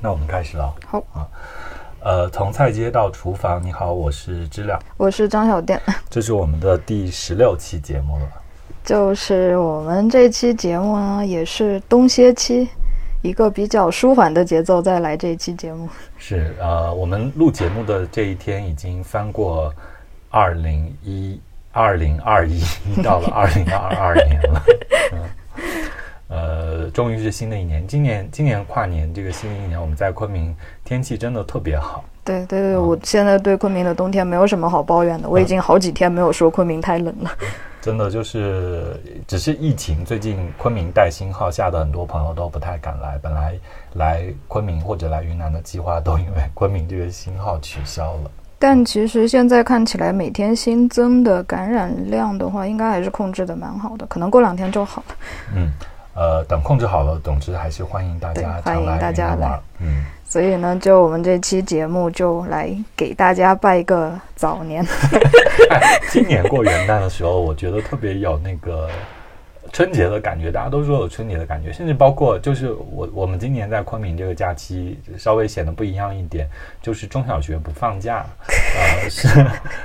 那我们开始了。好啊，呃，从菜街到厨房，你好，我是知了，我是张小店，这是我们的第十六期节目了。就是我们这期节目呢，也是冬歇期，一个比较舒缓的节奏再来这一期节目。是呃，我们录节目的这一天已经翻过二零一二零二一，到了二零二二年了。嗯，呃，终于是新的一年。今年今年跨年这个新的一年，我们在昆明天气真的特别好。对对对，我现在对昆明的冬天没有什么好抱怨的，我已经好几天没有说昆明太冷了。真的就是，只是疫情最近昆明带星号，下的很多朋友都不太敢来。本来来昆明或者来云南的计划，都因为昆明这个星号取消了。但其实现在看起来，每天新增的感染量的话，应该还是控制的蛮好的，可能过两天就好了。嗯，呃，等控制好了，总之还是欢迎大对家欢迎大家来。嗯，所以呢，就我们这期节目就来给大家拜个早年。哎 今年过元旦的时候，我觉得特别有那个春节的感觉，大家都说有春节的感觉，甚至包括就是我我们今年在昆明这个假期稍微显得不一样一点，就是中小学不放假，呃，是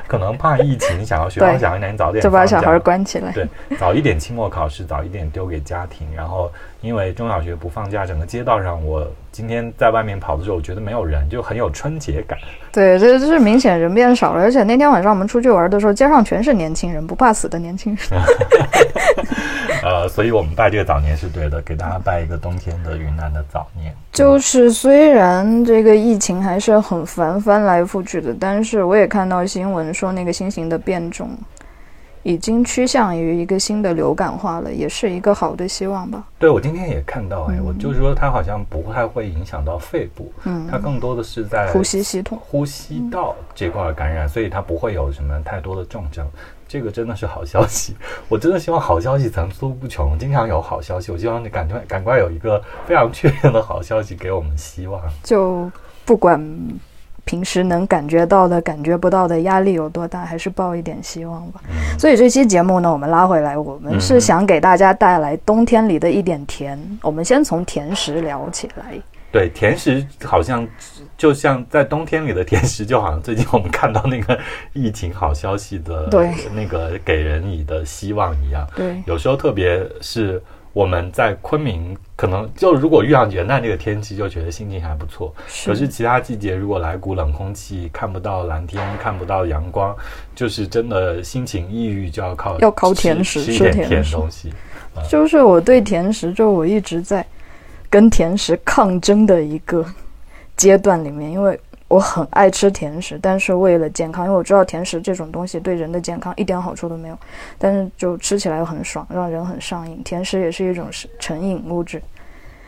可能怕疫情，想要学校对想一年早点就把小孩关起来。对，早一点期末考试，早一点丢给家庭。然后因为中小学不放假，整个街道上，我今天在外面跑的时候，我觉得没有人，就很有春节感。对，这这是明显人变少了，而且那天晚上我们出去玩的时候，街上全是年轻人，不怕死的年轻人。呃，所以我们拜这个早年是对的，给大家拜一个冬天的云南的早年。就是虽然这个疫情还是很烦，翻来覆去的，但是我也看到新闻说那个新型的变种已经趋向于一个新的流感化了，也是一个好的希望吧。对我今天也看到，哎，我就是说它好像不太会影响到肺部，嗯，它更多的是在呼吸系统。呼吸道这块感染，所以它不会有什么太多的重症。这个真的是好消息，我真的希望好消息层出不穷，经常有好消息。我希望你赶快赶快有一个非常确定的好消息给我们希望。就不管平时能感觉到的、感觉不到的压力有多大，还是抱一点希望吧。嗯所以这期节目呢，我们拉回来，我们是嗯想给大家带来冬天里的一点甜。我们先从甜食聊起来。对，甜食好像就像在冬天里的甜食，就好像最近我们看到那个疫情好消息的对那个给人以的希望一样。对，有时候特别是我们在昆明，可能就如果遇上元旦这个天气，就觉得心情还不错。可是其他季节如果来股冷空气，看不到蓝天，看不到阳光，就是真的心情抑郁，就要靠要靠甜食吃一点甜东西。就是我对甜食，就我一直在跟甜食抗争的一个阶段里面，因为我很爱吃甜食，但是为了健康，因为我知道甜食这种东西对人的健康一点好处都没有，但是就吃起来又很爽，让人很上瘾。甜食也是一种是成瘾物质，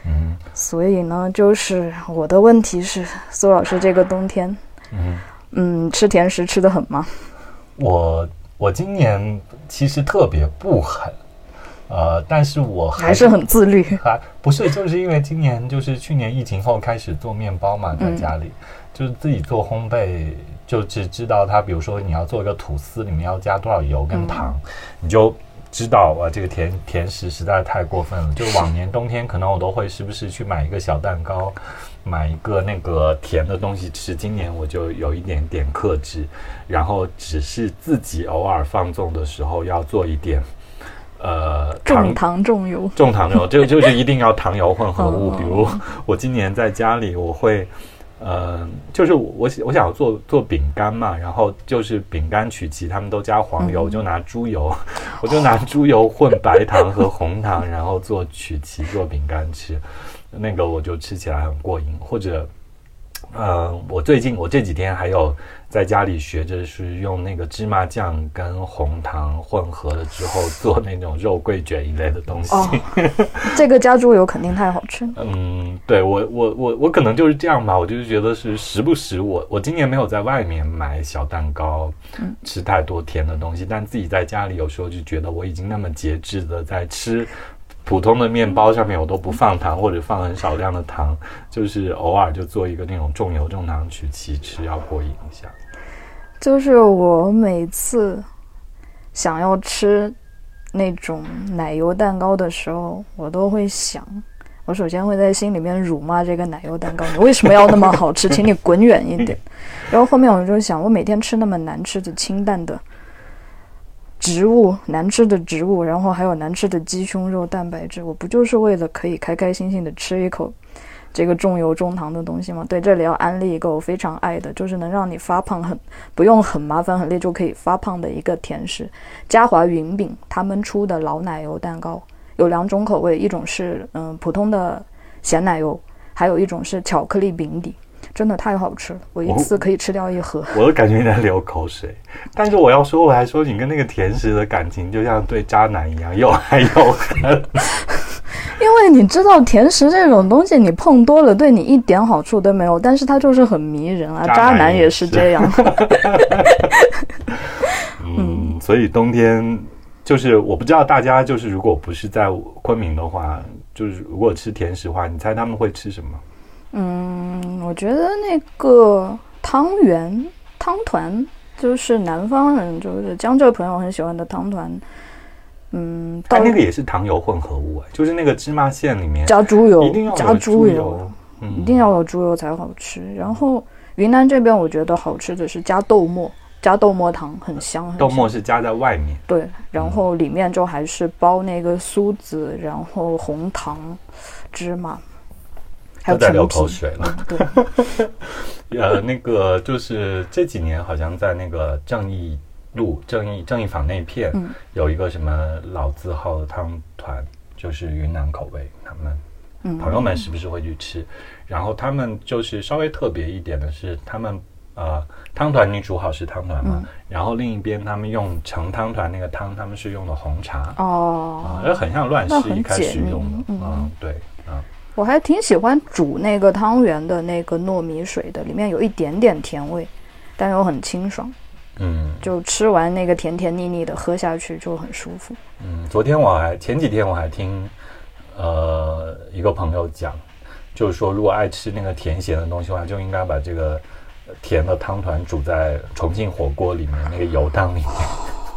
嗯所以呢，就是我的问题是，苏老师这个冬天，嗯，嗯，吃甜食吃的很吗？我我今年其实特别不狠，呃，但是我还还是很自律？还不是，就是因为今年就是去年疫情后开始做面包嘛，在家里、就是自己做烘焙，就只知道它，比如说你要做一个吐司，里面要加多少油跟糖，你就知道哇，这个甜甜食实在太过分了。就往年冬天可能我都会时不时去买一个小蛋糕，买一个那个甜的东西吃。今年我就有一点点克制，然后只是自己偶尔放纵的时候要做一点。呃，重糖重油，重糖重油，就就是一定要糖油混合物。哦 比如我今年在家里，我会，呃，就是我我想做做饼干嘛，然后就是饼干曲奇，他们都加黄油，我就拿猪油，我就拿猪油混白糖和红糖，然后做曲奇做饼干吃，那个我就吃起来很过瘾。或者，呃，我最近我这几天还有在家里学着是用那个芝麻酱跟红糖混合了之后做那种肉桂卷一类的东西。哦，这个加猪油肯定太好吃了。嗯，对我我我我可能就是这样吧，我就是觉得是时不时我我今年没有在外面买小蛋糕，吃太多甜的东西，但自己在家里有时候就觉得我已经那么节制的在吃。普通的面包上面我都不放糖，或者放很少量的糖，就是偶尔就做一个那种重油重糖曲奇吃，要过瘾一下。就是我每次想要吃那种奶油蛋糕的时候，我都会想，我首先会在心里面辱骂这个奶油蛋糕，你为什么要那么好吃？请你滚远一点。然后后面我就想，我每天吃那么难吃的清淡的植物，难吃的植物，然后还有难吃的鸡胸肉蛋白质，我不就是为了可以开开心心的吃一口这个重油重糖的东西吗？对，这里要安利一个我非常爱的，就是能让你发胖很不用很麻烦很累就可以发胖的一个甜食——嘉华云饼他们出的老奶油蛋糕。有两种口味，一种是嗯普通的咸奶油，还有一种是巧克力饼底，真的太好吃了，我一次可以吃掉一盒。我都感觉你在流口水，但是我要说，我还说你跟那个甜食的感情就像对渣男一样，又爱又恨。因为你知道，甜食这种东西，你碰多了对你一点好处都没有，但是它就是很迷人啊。渣男也是这样。嗯，所以冬天。就是我不知道大家就是如果不是在昆明的话，就是如果吃甜食的话，你猜他们会吃什么？嗯，我觉得那个汤圆、汤团，就是南方人，就是江浙朋友很喜欢的汤团。嗯，它那个也是糖油混合物啊，就是那个芝麻馅里面加猪油，一定要加猪油，一定要有猪油才好吃。然后云南这边我觉得好吃的是加豆沫。加豆沫糖很香，豆沫是加在外面，对，然后里面就还是包那个酥子，然后红糖、芝麻，还有在流口水了。对，呃，那个就是这几年好像在那个正义路、正义正义坊那片有一个什么老字号的汤团，就是云南口味，他们朋友们是不是会去吃？然后他们就是稍微特别一点的是，他们呃。汤团你煮好是汤团嘛？然后另一边他们用盛汤团那个汤，他们是用的红茶哦，啊，很像乱世一开始用的，嗯，对，啊，我还挺喜欢煮那个汤圆的那个糯米水的，里面有一点点甜味，但又很清爽，嗯，就吃完那个甜甜腻腻的，喝下去就很舒服。嗯，昨天我还前几天我还听呃一个朋友讲，就是说如果爱吃那个甜咸的东西的话，就应该把这个。甜的汤团煮在重庆火锅里面那个油汤里面，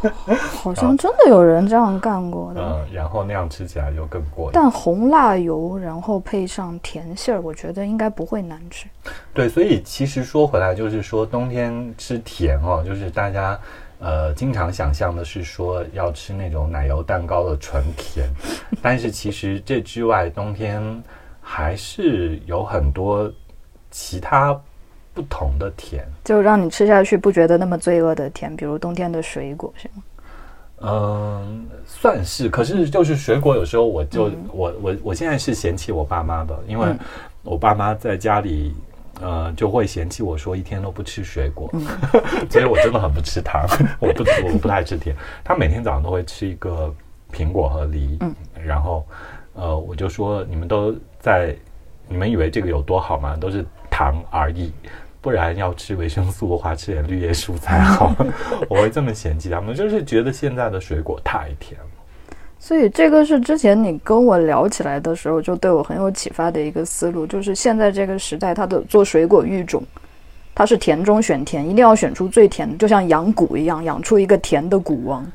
好像真的有人这样干过的。嗯，然后那样吃起来就更过瘾。但红辣油，然后配上甜馅儿，我觉得应该不会难吃。对，所以其实说回来，就是说冬天吃甜哦，就是大家呃经常想象的是说要吃那种奶油蛋糕的纯甜，但是其实这之外，冬天还是有很多其他。不同的甜，就让你吃下去不觉得那么罪恶的甜，比如冬天的水果，是吗？嗯，算是。可是就是水果，有时候我就我我我现在是嫌弃我爸妈的，因为我爸妈在家里呃就会嫌弃我说一天都不吃水果，所以我真的很不吃糖，我不我不太吃甜。他每天早上都会吃一个苹果和梨，嗯，然后呃我就说你们都在，你们以为这个有多好吗？都是糖而已。不然要吃维生素的话，吃点绿叶蔬菜好。我会这么嫌弃他们，就是觉得现在的水果太甜了。所以这个是之前你跟我聊起来的时候，就对我很有启发的一个思路，就是现在这个时代，它的做水果育种，它是甜中选甜，一定要选出最甜的，就像养蛊一样，养出一个甜的蛊王。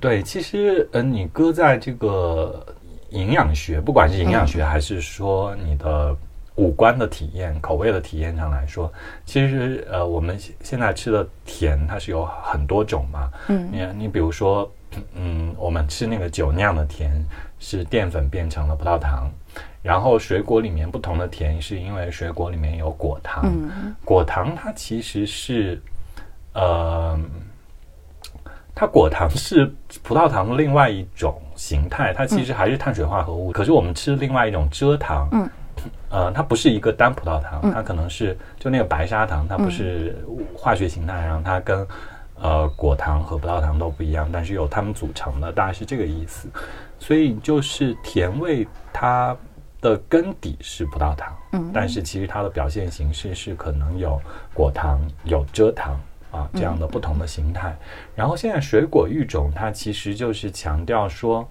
对，其实嗯，你搁在这个营养学，不管是营养学还是说你的。五官的体验、口味的体验上来说，其实呃，我们现在吃的甜，它是有很多种嘛。嗯，你你比如说，嗯，我们吃那个酒酿的甜，是淀粉变成了葡萄糖，然后水果里面不同的甜，是因为水果里面有果糖。嗯，果糖它其实是，呃，它果糖是葡萄糖的另外一种形态，它其实还是碳水化合物。可是我们吃另外一种蔗糖。嗯。呃，它不是一个单葡萄糖，它可能是就那个白砂糖，它不是化学形态，然后它跟呃果糖和葡萄糖都不一样，但是有它们组成的，大概是这个意思。所以就是甜味，它的根底是葡萄糖，嗯，但是其实它的表现形式是可能有果糖、有蔗糖啊这样的不同的形态。然后现在水果育种，它其实就是强调说。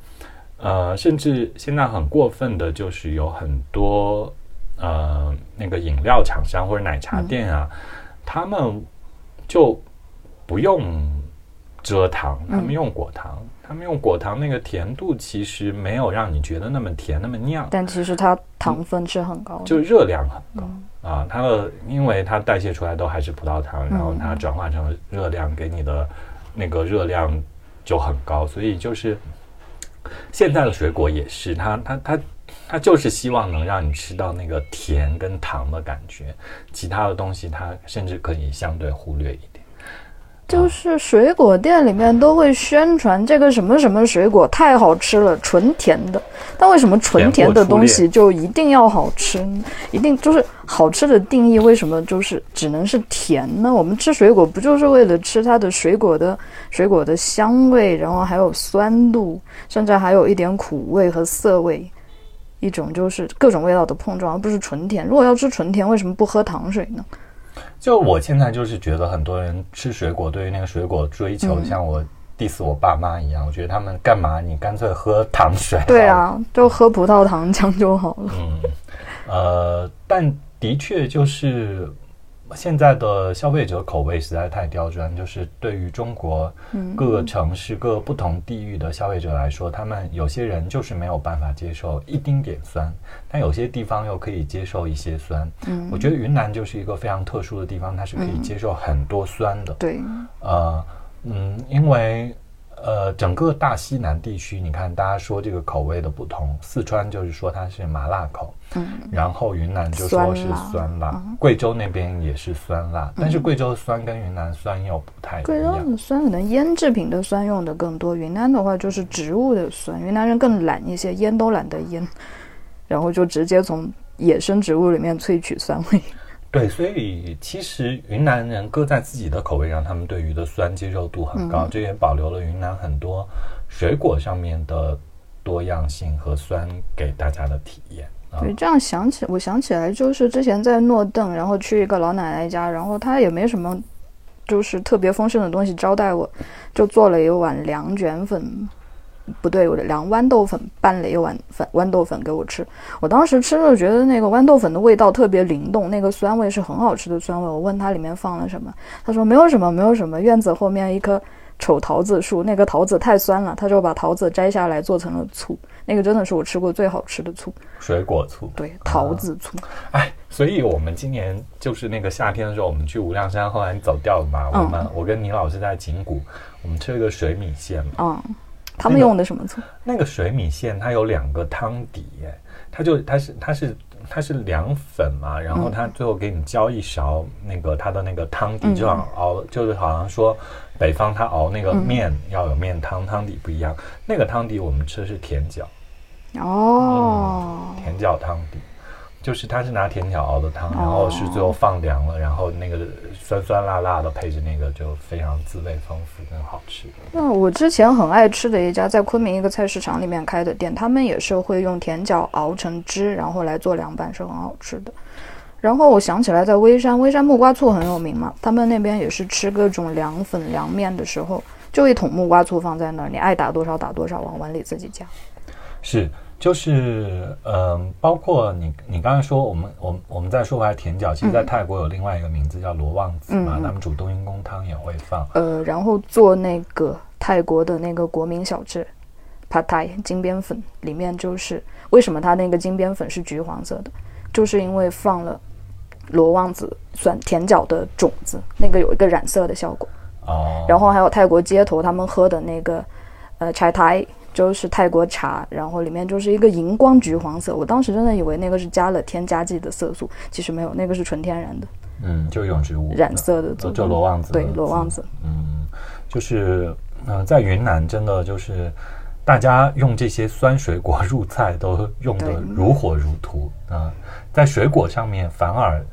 呃，甚至现在很过分的，就是有很多呃那个饮料厂商或者奶茶店啊，他们就不用蔗糖，他们用果糖，他们用果糖那个甜度其实没有让你觉得那么甜那么酿，但其实它糖分是很高的，就热量很高。啊，它的因为它代谢出来都还是葡萄糖，然后它转化成热量给你的那个热量就很高，所以就是现在的水果也是，它它它它就是希望能让你吃到那个甜跟糖的感觉，其他的东西它甚至可以相对忽略一点。就是水果店里面都会宣传这个什么什么水果太好吃了，纯甜的。但为什么纯甜的东西就一定要好吃？一定就是好吃的定义？为什么就是只能是甜呢？我们吃水果不就是为了吃它的水果的水果的香味，然后还有酸度，甚至还有一点苦味和涩味，一种就是各种味道的碰撞，而不是纯甜。如果要吃纯甜，为什么不喝糖水呢？就我现在就是觉得很多人吃水果，对于那个水果追求，像我 diss 我爸妈一样，我觉得他们干嘛？你干脆喝糖水。对啊，就喝葡萄糖 浆就好了。嗯，呃，但的确就是。现在的消费者口味实在太刁钻，就是对于中国各个城市、各个不同地域的消费者来说，他们有些人就是没有办法接受一丁点酸，但有些地方又可以接受一些酸。嗯，我觉得云南就是一个非常特殊的地方，它是可以接受很多酸的。对，呃，嗯，因为。呃，整个大西南地区，你看，大家说这个口味的不同，四川就是说它是麻辣口，嗯，然后云南就说是酸辣，贵州那边也是酸辣，但是贵州的酸跟云南酸又不太一样。贵州的酸可能腌制品的酸用的更多，云南的话就是植物的酸，云南人更懒一些，腌都懒得腌，然后就直接从野生植物里面萃取酸味。对，所以其实云南人搁在自己的口味上，他们对鱼的酸接受度很高，这也保留了云南很多水果上面的多样性和酸给大家的体验。对，这样想起，我想起来就是之前在诺邓，然后去一个老奶奶家，然后她也没什么，就是特别丰盛的东西招待我，就做了一碗凉卷粉。不对，我的凉豌豆粉拌了一碗粉豌豆粉给我吃。我当时吃了，觉得那个豌豆粉的味道特别灵动，那个酸味是很好吃的酸味。我问他里面放了什么，他说没有什么，没有什么。院子后面一棵丑桃子树，那个桃子太酸了，他就把桃子摘下来做成了醋。那个真的是我吃过最好吃的醋，水果醋。对，桃子醋。哎，所以我们今年就是那个夏天的时候，我们去无量山，后来你走掉了嘛？我们我跟倪老师在景谷，我们吃了个水米线嘛。嗯。他们用的什么醋？那个水米线它有两个汤底，哎，它就它是它是它是凉粉嘛，然后它最后给你浇一勺那个它的那个汤底，就像熬，就是好像说北方它熬那个面要有面汤，汤底不一样。那个汤底我们吃的是甜饺，哦，甜饺汤底。就是它是拿甜条熬的汤，然后是最后放凉了，然后那个酸酸辣辣的配着那个就非常滋味丰富，更好吃。那我之前很爱吃的一家在昆明一个菜市场里面开的店，他们也是会用甜角熬成汁，然后来做凉拌，是很好吃的。然后我想起来，在微山，微山木瓜醋很有名嘛，他们那边也是吃各种凉粉凉面的时候，就一桶木瓜醋放在那儿，你爱打多少打多少，往碗里自己加。是。就是嗯，包括你你刚才说我们我我们在说回来甜角，其实，在泰国有另外一个名字叫罗旺子嘛，他们煮冬阴功汤也会放。呃，然后做那个泰国的那个国民小吃，Pad Thai 金边粉，里面就是为什么它那个金边粉是橘黄色的，就是因为放了罗旺子酸甜角的种子，那个有一个染色的效果。哦。然后还有泰国街头他们喝的那个呃 Chai。就是泰国茶，然后里面就是一个荧光橘黄色。我当时真的以为那个是加了添加剂的色素，其实没有，那个是纯天然的。嗯，就用植物染色的，就罗旺子。对，罗旺子。嗯，就是嗯，在云南真的就是大家用这些酸水果入菜都用的如火如荼啊，在水果上面反而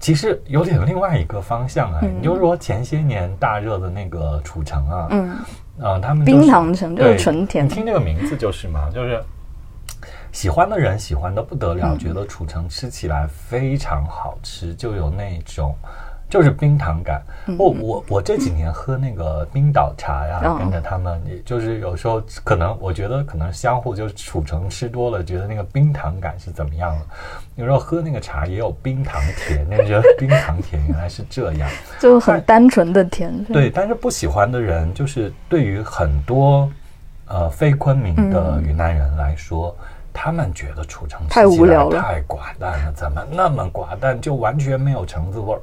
其实有点另外一个方向啊。你就说前些年大热的那个褚橙啊，嗯。啊，他们冰糖橙就是纯甜。你听这个名字就是嘛，就是喜欢的人喜欢的不得了，觉得褚橙吃起来非常好吃，就有那种就是冰糖感。我我我这几年喝那个冰岛茶呀，嗯跟着他们，也就是有时候可能我觉得可能相互就是储成吃多了，觉得那个冰糖感是怎么样的。有时候喝那个茶也有冰糖甜，那觉得冰糖甜原来是这样。就很单纯的甜。对，但是不喜欢的人，就是对于很多呃非昆明的云南人来说，他们觉得楚橙吃太起来无聊了太寡淡了，怎么那么寡淡，就完全没有橙子味儿。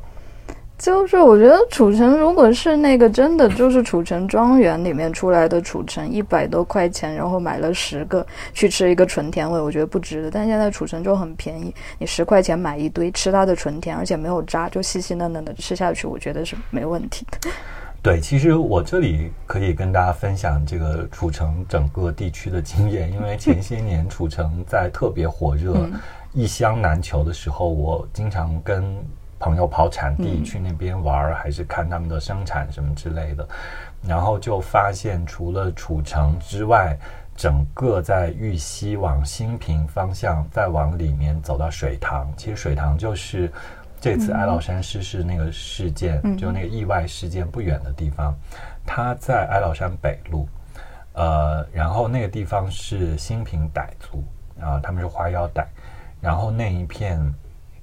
就是我觉得褚橙如果是那个真的就是褚橙庄园里面出来的褚橙，一百多块钱，然后买了十个去吃一个纯甜味，我觉得不值得。但现在褚橙就很便宜，你十块钱买一堆，吃它的纯甜，而且没有渣，就细细嫩嫩的吃下去，我觉得是没问题的。对，其实我这里可以跟大家分享这个褚橙整个地区的经验，因为前些年褚橙在特别火热、一箱难求的时候，我经常跟朋友跑产地去那边玩儿，还是看他们的生产什么之类的，然后就发现除了褚橙之外，整个在玉溪往新平方向再往里面走到水塘，其实水塘就是这次哀牢山失事那个事件，就那个意外事件不远的地方，它在哀牢山北路，呃，然后那个地方是新平傣族啊、他们是花腰傣，然后那一片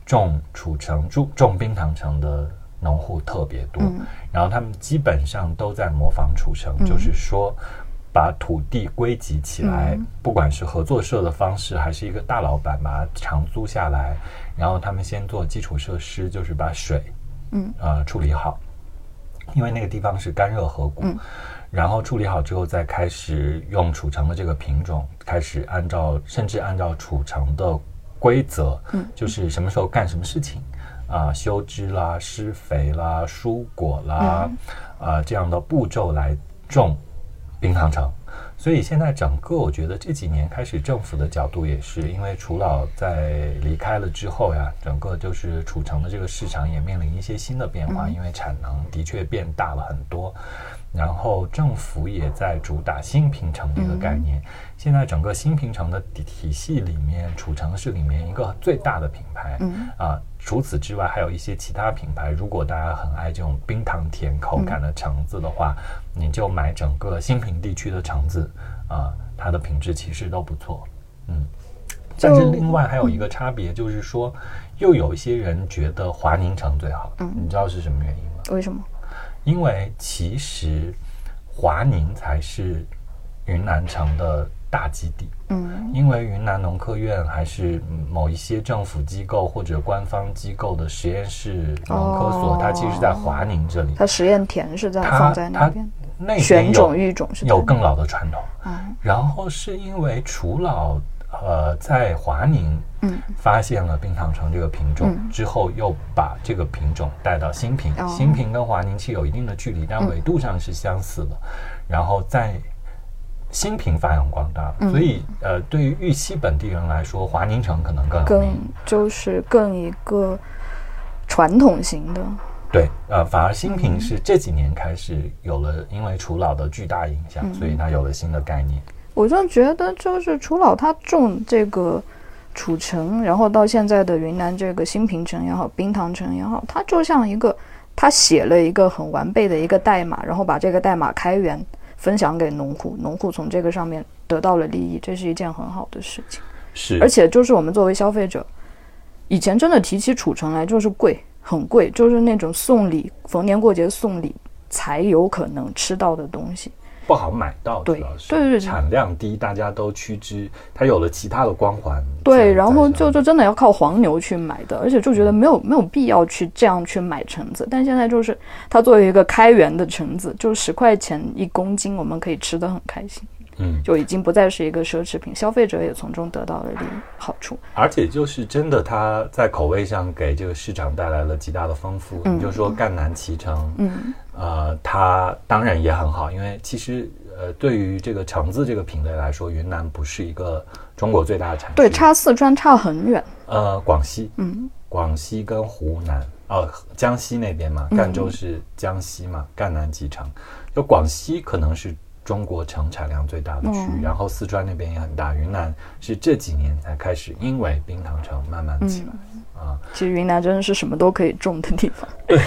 种褚橙、种种冰糖橙的农户特别多，然后他们基本上都在模仿褚橙，就是说把土地归集起来，不管是合作社的方式，还是一个大老板把它长租下来，然后他们先做基础设施，就是把水，嗯，呃处理好，因为那个地方是干热河谷，然后处理好之后，再开始用褚橙的这个品种，开始按照甚至按照褚橙的规则，嗯，就是什么时候干什么事情，啊、修枝啦、施肥啦、蔬果啦，啊、这样的步骤来种冰糖橙。所以现在整个，我觉得这几年开始，政府的角度也是，因为褚老在离开了之后呀，整个就是褚橙的这个市场也面临一些新的变化，因为产能的确变大了很多。然后政府也在主打新品城这个概念。现在整个新平城的体体系里面，褚橙是里面一个最大的品牌。嗯啊，除此之外还有一些其他品牌。如果大家很爱这种冰糖甜口感的橙子的话，你就买整个新平地区的橙子啊，它的品质其实都不错。嗯，但是另外还有一个差别，就是说，又有一些人觉得华宁橙最好。嗯你知道是什么原因吗？为什么？因为其实华宁才是云南城的大基地，嗯。因为云南农科院还是嗯某一些政府机构或者官方机构的实验室农科所，哦。它其实是在华宁这里，它实验田是在它放在那它边，那边选有种育种是有更老的传统。嗯。然后是因为楚老呃在华宁嗯。发现了冰糖橙这个品种、嗯。之后，又把这个品种带到新平。哦。新平跟华宁其实有一定的距离，但嗯。纬度上是相似的。然后在新平发扬光大，嗯所以呃，对于玉溪本地人来说，华宁城可能更更。就是更一个传统型的。对，呃，反而新品是这几年开始有了，因为楚老的巨大影响，嗯所以它有了新的概念。我就觉得，就是楚老他种这个楚城，然后到现在的云南这个新平城也好，冰糖城也好，它就像一个他写了一个很完备的一个代码，然后把这个代码开源分享给农户，农户从这个上面得到了利益，这是一件很好的事情。是，而且就是我们作为消费者，以前真的提起褚橙来就是贵，很贵，就是那种送礼，逢年过节送礼才有可能吃到的东西。不好买到，对主要是对对对产量低，大家都趋之，它有了其他的光环。对，然后就就真的要靠黄牛去买的，而且就觉得没有没有必要去这样去买橙子。但现在就是它作为一个开源的橙子，就十块钱一公斤，我们可以吃得很开心，嗯，就已经不再是一个奢侈品，消费者也从中得到了利益好处。而且就是真的，它在口味上给这个市场带来了极大的丰富。嗯你就说赣南脐橙，嗯。呃，它当然也很好，因为其实呃，对于这个橙子这个品类来说，云南不是一个中国最大的产区，对，差四川差很远。呃广西，嗯。广西跟湖南，哦，江西那边嘛，赣州是江西嘛，赣南脐橙，就广西可能是中国橙产量最大的区域，嗯然后四川那边也很大，云南是这几年才开始因为冰糖橙慢慢起来、啊。其实云南真的是什么都可以种的地方。对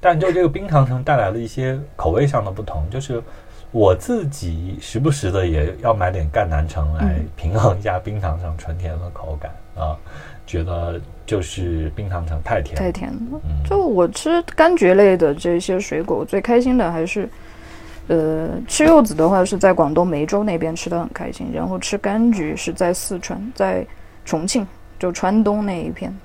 但就这个冰糖橙带来了一些口味上的不同，就是我自己时不时的也要买点赣南橙来平衡一下冰糖橙纯甜的口感啊，觉得就是冰糖橙太甜，太甜了。就我吃柑橘类的这些水果，我最开心的还是，呃，吃柚子的话是在广东梅州那边吃的很开心，然后吃柑橘是在四川，在重庆，就川东那一片。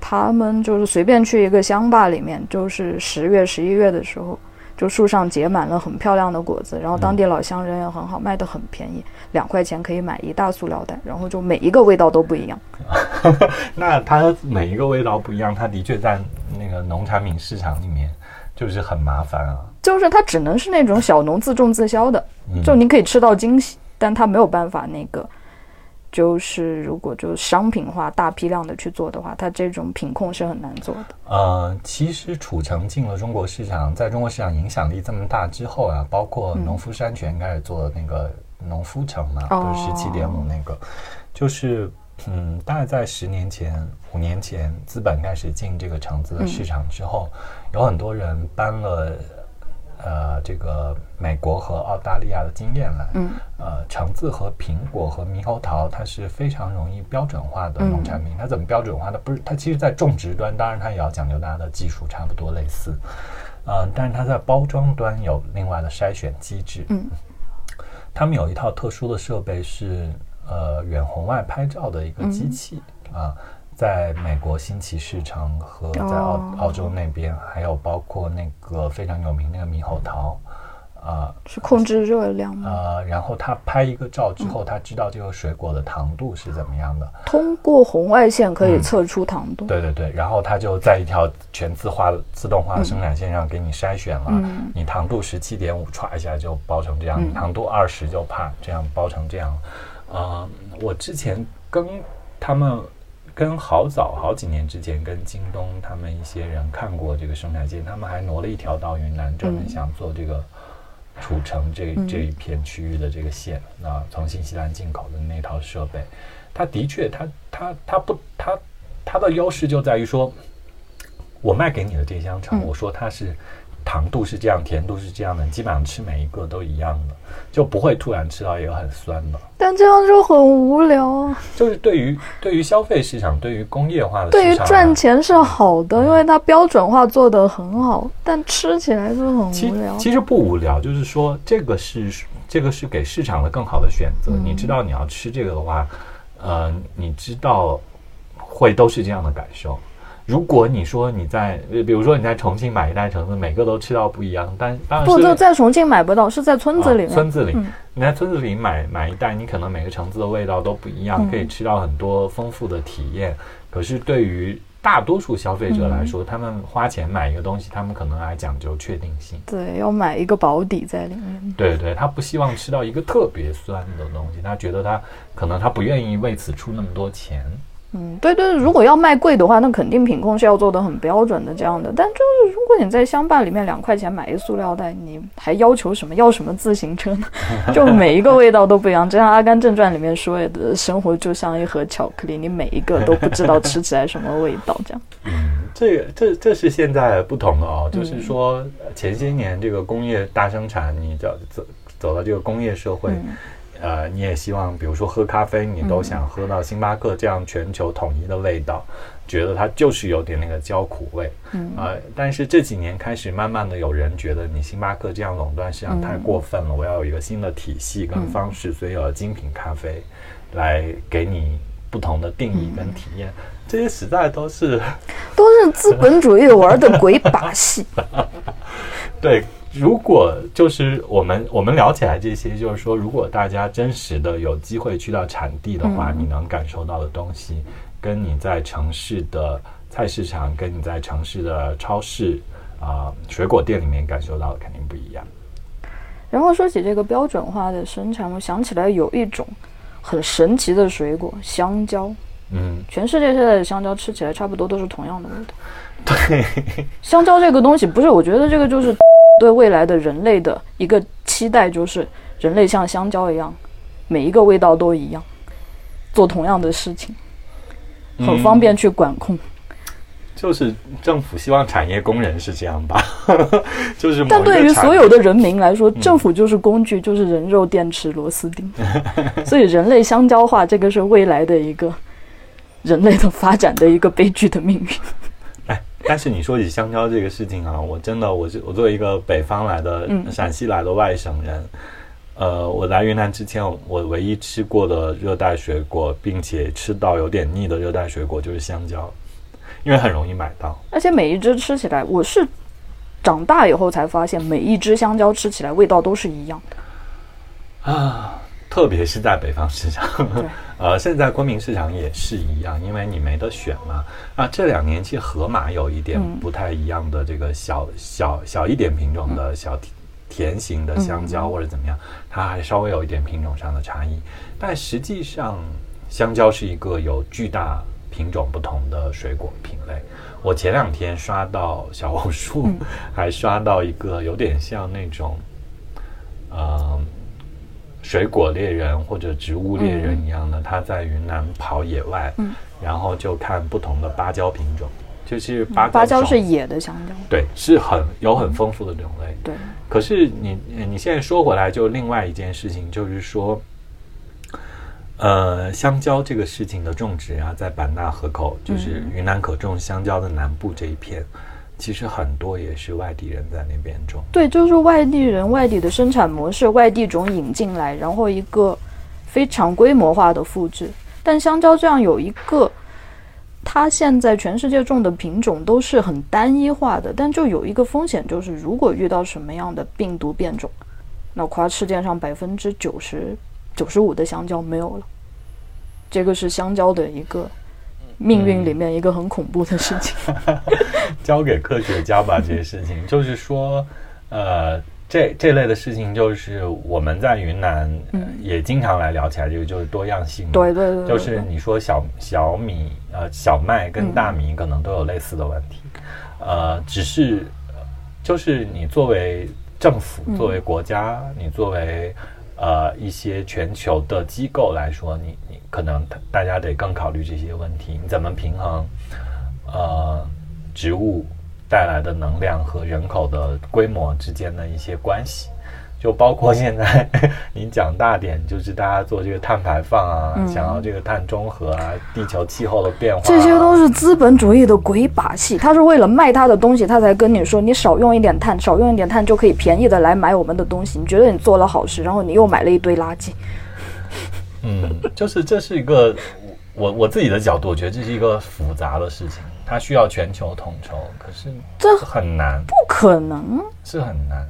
他们就是随便去一个乡坝里面，就是十月、十一月的时候，就树上结满了很漂亮的果子，然后当地老乡人也很好，卖的很便宜，两块钱可以买一大塑料袋，然后就每一个味道都不一样。那它每一个味道不一样，它的确在那个农产品市场里面就是很麻烦啊。就是它只能是那种小农自种自销的，就你可以吃到惊喜，但它没有办法那个。就是如果就商品化、大批量的去做的话，它这种品控是很难做的。呃，其实褚橙进了中国市场，在中国市场影响力这么大之后啊，包括农夫山泉开始做那个农夫城嘛，就是十七点五那个，就是嗯，大概在十年前、五年前，资本开始进这个橙子的市场之后，有很多人搬了。呃，这个美国和澳大利亚的经验来，嗯，呃，橙子和苹果和猕猴桃，它是非常容易标准化的农产品。它怎么标准化？它不是，它其实，在种植端，当然它也要讲究大家的技术，差不多类似，呃，但是它在包装端有另外的筛选机制。嗯，他们有一套特殊的设备，是呃远红外拍照的一个机器啊。在美国新奇市场和在澳澳洲那边，还有包括那个非常有名那个猕猴桃，啊，是控制热量吗？呃，然后他拍一个照之后，他知道这个水果的糖度是怎么样的。通过红外线可以测出糖度。对对对，然后他就在一条全自化、自动化的生产线上给你筛选了，你糖度十七点五，歘一下就包成这样；糖度二十就怕这样包成这样。啊，我之前跟他们。跟好早好几年之前，跟京东他们一些人看过这个生产线，他们还挪了一条到云南，专门想做这个褚橙这这一片区域的这个线。那从新西兰进口的那套设备，它的确，它它它不，它它的优势就在于说，我卖给你的这箱橙，我说它是。糖度是这样，甜度是这样的，基本上吃每一个都一样的，就不会突然吃到一个很酸的。但这样就很无聊啊！就是对于对于消费市场，对于工业化的，对于赚钱是好的，因为它标准化做得很好，但吃起来就很无聊。其实不无聊，就是说这个是这个是给市场的更好的选择。你知道你要吃这个的话，呃，你知道会都是这样的感受。如果你说你在，比如说你在重庆买一袋橙子，每个都吃到不一样，但当然不就在重庆买不到，是在村子里面。村子里，你在村子里买买一袋，你可能每个橙子的味道都不一样，可以吃到很多丰富的体验。可是对于大多数消费者来说，他们花钱买一个东西，他们可能还讲究确定性。对，要买一个保底在里面。对对，他不希望吃到一个特别酸的东西，他觉得他可能他不愿意为此出那么多钱。嗯，对对，如果要卖贵的话，那肯定品控是要做的很标准的这样的。但就是如果你在乡坝里面两块钱买一塑料袋，你还要求什么？要什么自行车呢？就每一个味道都不一样。就像《阿甘正传》里面说的，生活就像一盒巧克力，你每一个都不知道吃起来什么味道，这样。嗯，这个这这是现在不同的哦，就是说前些年这个工业大生产，你走走走到这个工业社会。呃，你也希望，比如说喝咖啡，你都想喝到星巴克这样全球统一的味道，觉得它就是有点那个焦苦味。嗯，呃，但是这几年开始，慢慢的有人觉得你星巴克这样垄断市场太过分了，我要有一个新的体系跟方式，所以有了精品咖啡来给你不同的定义跟体验。这些实在都是都是资本主义玩的鬼把戏。对。如果就是我们我们聊起来这些，就是说，如果大家真实的有机会去到产地的话，你能感受到的东西，跟你在城市的菜市场，跟你在城市的超市啊水果店里面感受到的肯定不一样。然后说起这个标准化的生产，我想起来有一种很神奇的水果——香蕉。嗯，全世界现在的香蕉吃起来差不多都是同样的味道。对，香蕉这个东西不是，我觉得这个就是。对未来的人类的一个期待，就是人类像香蕉一样，每一个味道都一样，做同样的事情，很方便去管控。就是政府希望产业工人是这样吧？就是但对于所有的人民来说，政府就是工具，就是人肉、电池、螺丝钉。所以人类香蕉化，这个是未来的一个人类的发展的一个悲剧的命运。哎，但是你说起香蕉这个事情啊，我真的，我是我作为一个北方来的、嗯陕西来的外省人，呃，我来云南之前，我唯一吃过的热带水果，并且吃到有点腻的热带水果就是香蕉，因为很容易买到。而且每一只吃起来，我是长大以后才发现，每一只香蕉吃起来味道都是一样的。啊，特别是在北方市场，呃，现在昆明市场也是一样，因为你没得选嘛。啊，这两年其实河马有一点嗯。不太一样的这个小小小一点品种的小甜甜型的香蕉或者怎么样，它还稍微有一点品种上的差异，但实际上香蕉是一个有巨大品种不同的水果品类。我前两天刷到小红书，还刷到一个有点像那种，呃，水果猎人或者植物猎人一样的，他在云南跑野外，嗯。然后就看不同的芭蕉品种，就是芭蕉芭蕉是野的香蕉，对，是很有很丰富的种类。对，可是你你现在说回来，就另外一件事情，就是说，呃，香蕉这个事情的种植啊，在版纳河口，就是云南可种香蕉的南部这一片，其实很多也是外地人在那边种。对，就是外地人、外地的生产模式、外地种引进来，然后一个非常规模化的复制。但香蕉这样有一个，它现在全世界种的品种都是很单一化的，但就有一个风险，就是如果遇到什么样的病毒变种，那夸世界上百分之九十九十五的香蕉没有了。这个是香蕉的一个命运里面一个很恐怖的事情。交给科学家吧，这些事情就是说，呃，这这类的事情，就是我们在云南、呃也经常来聊起来，这个就是多样性嘛。对对对对就是你说小小米呃小麦跟大米可能都有类似的问题，呃，只是呃就是你作为政府，作为国家，你作为呃一些全球的机构来说，你你可能大家得更考虑这些问题，你怎么平衡呃植物带来的能量和人口的规模之间的一些关系。就包括现在 你讲大点，就是大家做这个碳排放啊，想要这个碳中和啊，地球气候的变化、啊，这些都是资本主义的鬼把戏，他是为了卖他的东西，他才跟你说你少用一点碳，少用一点碳就可以便宜的来买我们的东西。你觉得你做了好事，然后你又买了一堆垃圾。嗯，就是这是一个我我自己的角度，我觉得这是一个复杂的事情，它需要全球统筹，可是这很难，不可能，是很难。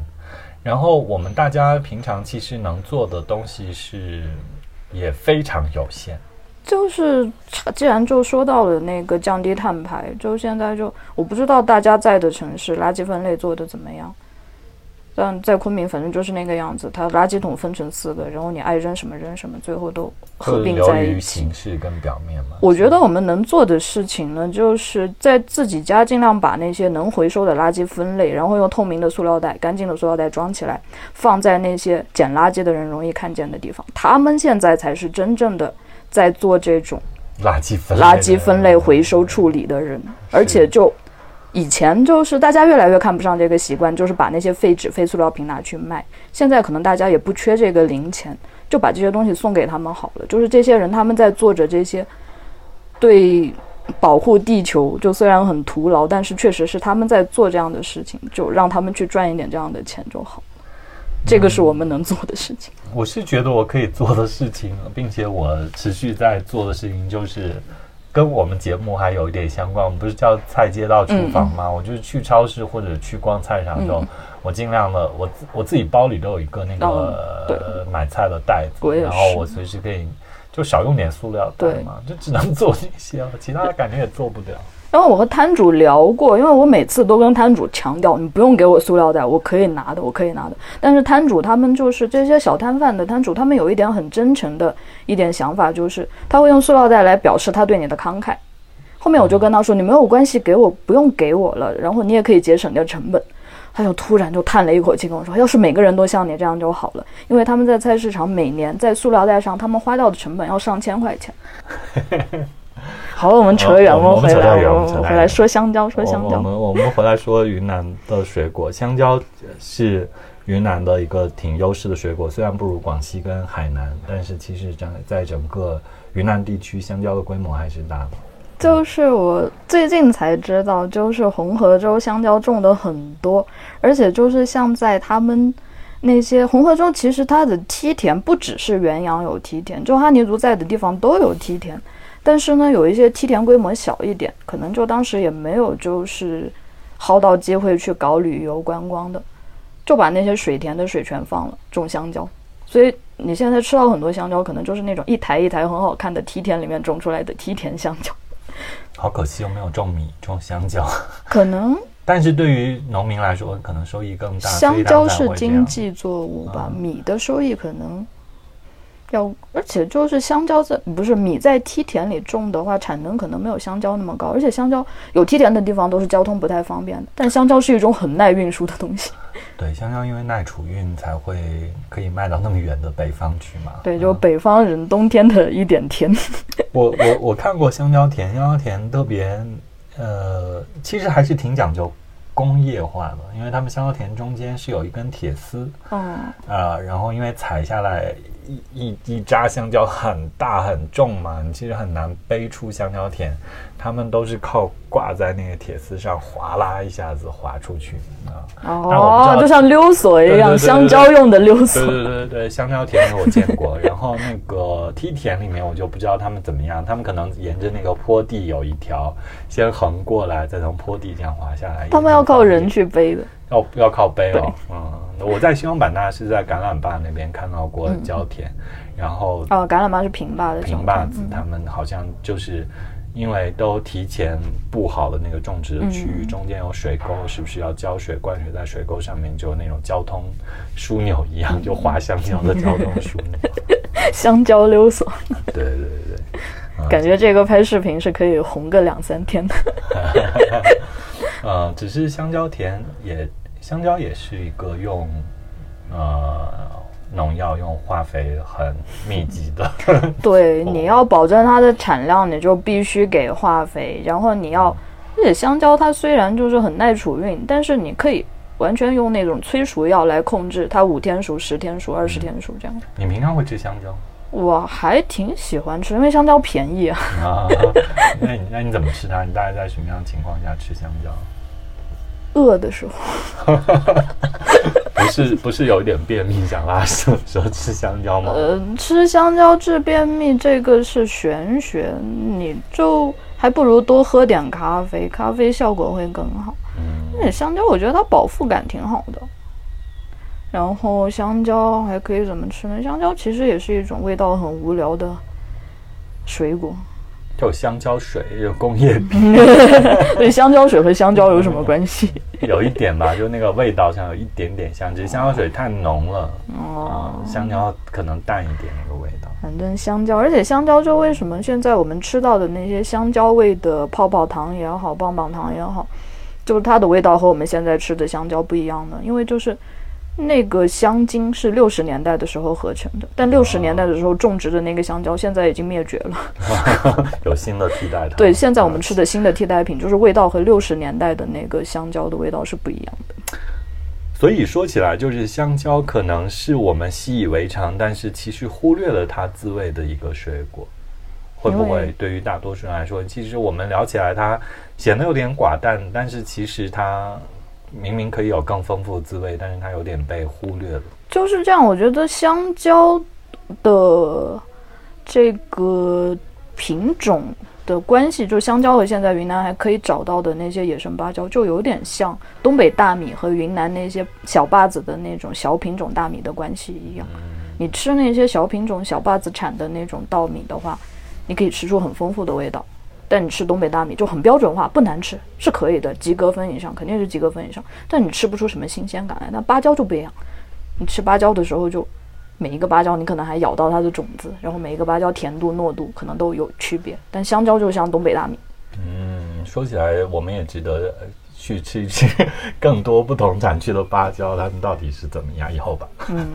然后我们大家平常其实能做的东西是也非常有限。就是既然就说到了那个降低碳排，就现在就我不知道大家在的城市垃圾分类做的怎么样。但在昆明，反正就是那个样子，它垃圾桶分成四个，然后你爱扔什么扔什么，最后都合并在一起。形式跟表面嘛。我觉得我们能做的事情呢，就是在自己家尽量把那些能回收的垃圾分类，然后用透明的塑料袋、干净的塑料袋装起来，放在那些捡垃圾的人容易看见的地方。他们现在才是真正的在做这种垃圾分类垃圾分类回收处理的人，而且就。以前就是大家越来越看不上这个习惯，就是把那些废纸、废塑料瓶拿去卖。现在可能大家也不缺这个零钱，就把这些东西送给他们好了。就是这些人他们在做着这些对保护地球，就虽然很徒劳，但是确实是他们在做这样的事情，就让他们去赚一点这样的钱就好。这个是我们能做的事情。我是觉得我可以做的事情，并且我持续在做的事情就是。跟我们节目还有一点相关，我们不是叫菜街道厨房吗？嗯我就是去超市或者去逛菜场的时候，嗯。我尽量的，我我自己包里都有一个那个、买菜的袋子，然后我随时可以就少用点塑料袋嘛，就只能做这些了，其他的感觉也做不了。然后我和摊主聊过，因为我每次都跟摊主强调，你不用给我塑料袋，我可以拿的，我可以拿的。但是摊主他们就是这些小摊贩的摊主，他们有一点很真诚的一点想法，就是他会用塑料袋来表示他对你的慷慨。后面我就跟他说，你没有关系，给我不用给我了，然后你也可以节省点成本。他就突然就叹了一口气跟我说，要是每个人都像你这样就好了，因为他们在菜市场每年在塑料袋上他们花掉的成本要上千块钱。好，我们扯远，我们回来，我们回来说香蕉，说香蕉。我们我们回来说云南的水果，香蕉是云南的一个挺优势的水果，虽然不如广西跟海南，但是其实整在整个云南地区，香蕉的规模还是大的。就是我最近才知道，就是红河州香蕉种的很多，而且就是像在他们那些红河州，其实它的梯田不只是元阳有梯田，就哈尼族在的地方都有梯田，但是呢，有一些梯田规模小一点，可能就当时也没有就是薅到机会去搞旅游观光的，就把那些水田的水全放了种香蕉，所以你现在吃到很多香蕉，可能就是那种一台一台很好看的梯田里面种出来的梯田香蕉。好可惜，又没有种米，种香蕉。可能，但是对于农民来说，可能收益更大。香蕉是经济作物吧，米的收益可能。要，而且就是香蕉在不是米在梯田里种的话，产能可能没有香蕉那么高。而且香蕉有梯田的地方都是交通不太方便的，但香蕉是一种很耐运输的东西。对，香蕉因为耐储运，才会可以卖到那么远的北方去嘛。对，就北方人冬天的一点甜。我我我看过香蕉田，香蕉田特别，呃，其实还是挺讲究工业化的，因为他们香蕉田中间是有一根铁丝，嗯，啊，然后因为采下来。一一一扎香蕉很大很重嘛，你其实很难背出香蕉田，他们都是靠挂在那个铁丝上，滑拉一下子滑出去啊。哦，就像溜索一样，香蕉用的溜索。对对对对，香蕉田我见过，然后那个梯田里面我就不知道他们怎么样，他们可能沿着那个坡地有一条，先横过来，再从坡地这样滑下来。他们要靠人去背的。要要靠背哦，嗯。我在西双版纳是在橄榄坝那边看到过蕉田，然后哦，橄榄坝是平坝的平坝子，他们好像就是因为都提前布好了那个种植的区域，中间有水沟，是不是要浇水灌水在水沟上面，就那种交通枢纽一样，就滑香蕉的交通枢纽，香蕉溜索。对对对，感觉这个拍视频是可以红个两三天的。呃，只是香蕉田也。香蕉也是一个用呃农药、用化肥很密集的。对，你要保证它的产量，你就必须给化肥。然后你要，而且香蕉它虽然就是很耐储运，但是你可以完全用那种催熟药来控制它五天熟、十天熟、二十天熟这样。你平常会吃香蕉？我还挺喜欢吃，因为香蕉便宜 啊。那你那你怎么吃它？你大概在什么样的情况下吃香蕉？饿的时候，不是不是有一点便秘想拉屎的时候吃香蕉吗？呃，吃香蕉治便秘这个是玄学，你就还不如多喝点咖啡，咖啡效果会更好。嗯，那香蕉我觉得它饱腹感挺好的。然后香蕉还可以怎么吃呢？香蕉其实也是一种味道很无聊的水果。就香蕉水有工业品，对，香蕉水和香蕉有什么关系？有一点吧，就那个味道上有一点点香，只是香蕉水太浓了，哦，香蕉可能淡一点那个味道。反正香蕉，而且香蕉就为什么现在我们吃到的那些香蕉味的泡泡糖也好，棒棒糖也好，就是它的味道和我们现在吃的香蕉不一样的，因为就是。那个香精是六十年代的时候合成的，但六十年代的时候种植的那个香蕉现在已经灭绝了。有新的替代对，现在我们吃的新的替代品，就是味道和六十年代的那个香蕉的味道是不一样的。所以说起来，就是香蕉可能是我们习以为常，但是其实忽略了它滋味的一个水果。会不会对于大多数人来说，其实我们聊起来它显得有点寡淡，但是其实它。明明可以有更丰富的滋味，但是它有点被忽略了。就是这样，我觉得香蕉的这个品种的关系，就香蕉和现在云南还可以找到的那些野生芭蕉，就有点像东北大米和云南那些小坝子的那种小品种大米的关系一样。你吃那些小品种小坝子产的那种稻米的话，你可以吃出很丰富的味道。但你吃东北大米就很标准化，不难吃，是可以的，及格分以上，肯定是及格分以上。但你吃不出什么新鲜感来。那芭蕉就不一样，你吃芭蕉的时候，就每一个芭蕉你可能还咬到它的种子，然后每一个芭蕉甜度、糯度可能都有区别。但香蕉就像东北大米。嗯，说起来，我们也值得去吃一吃更多不同产区的芭蕉，它们到底是怎么样？以后吧。嗯，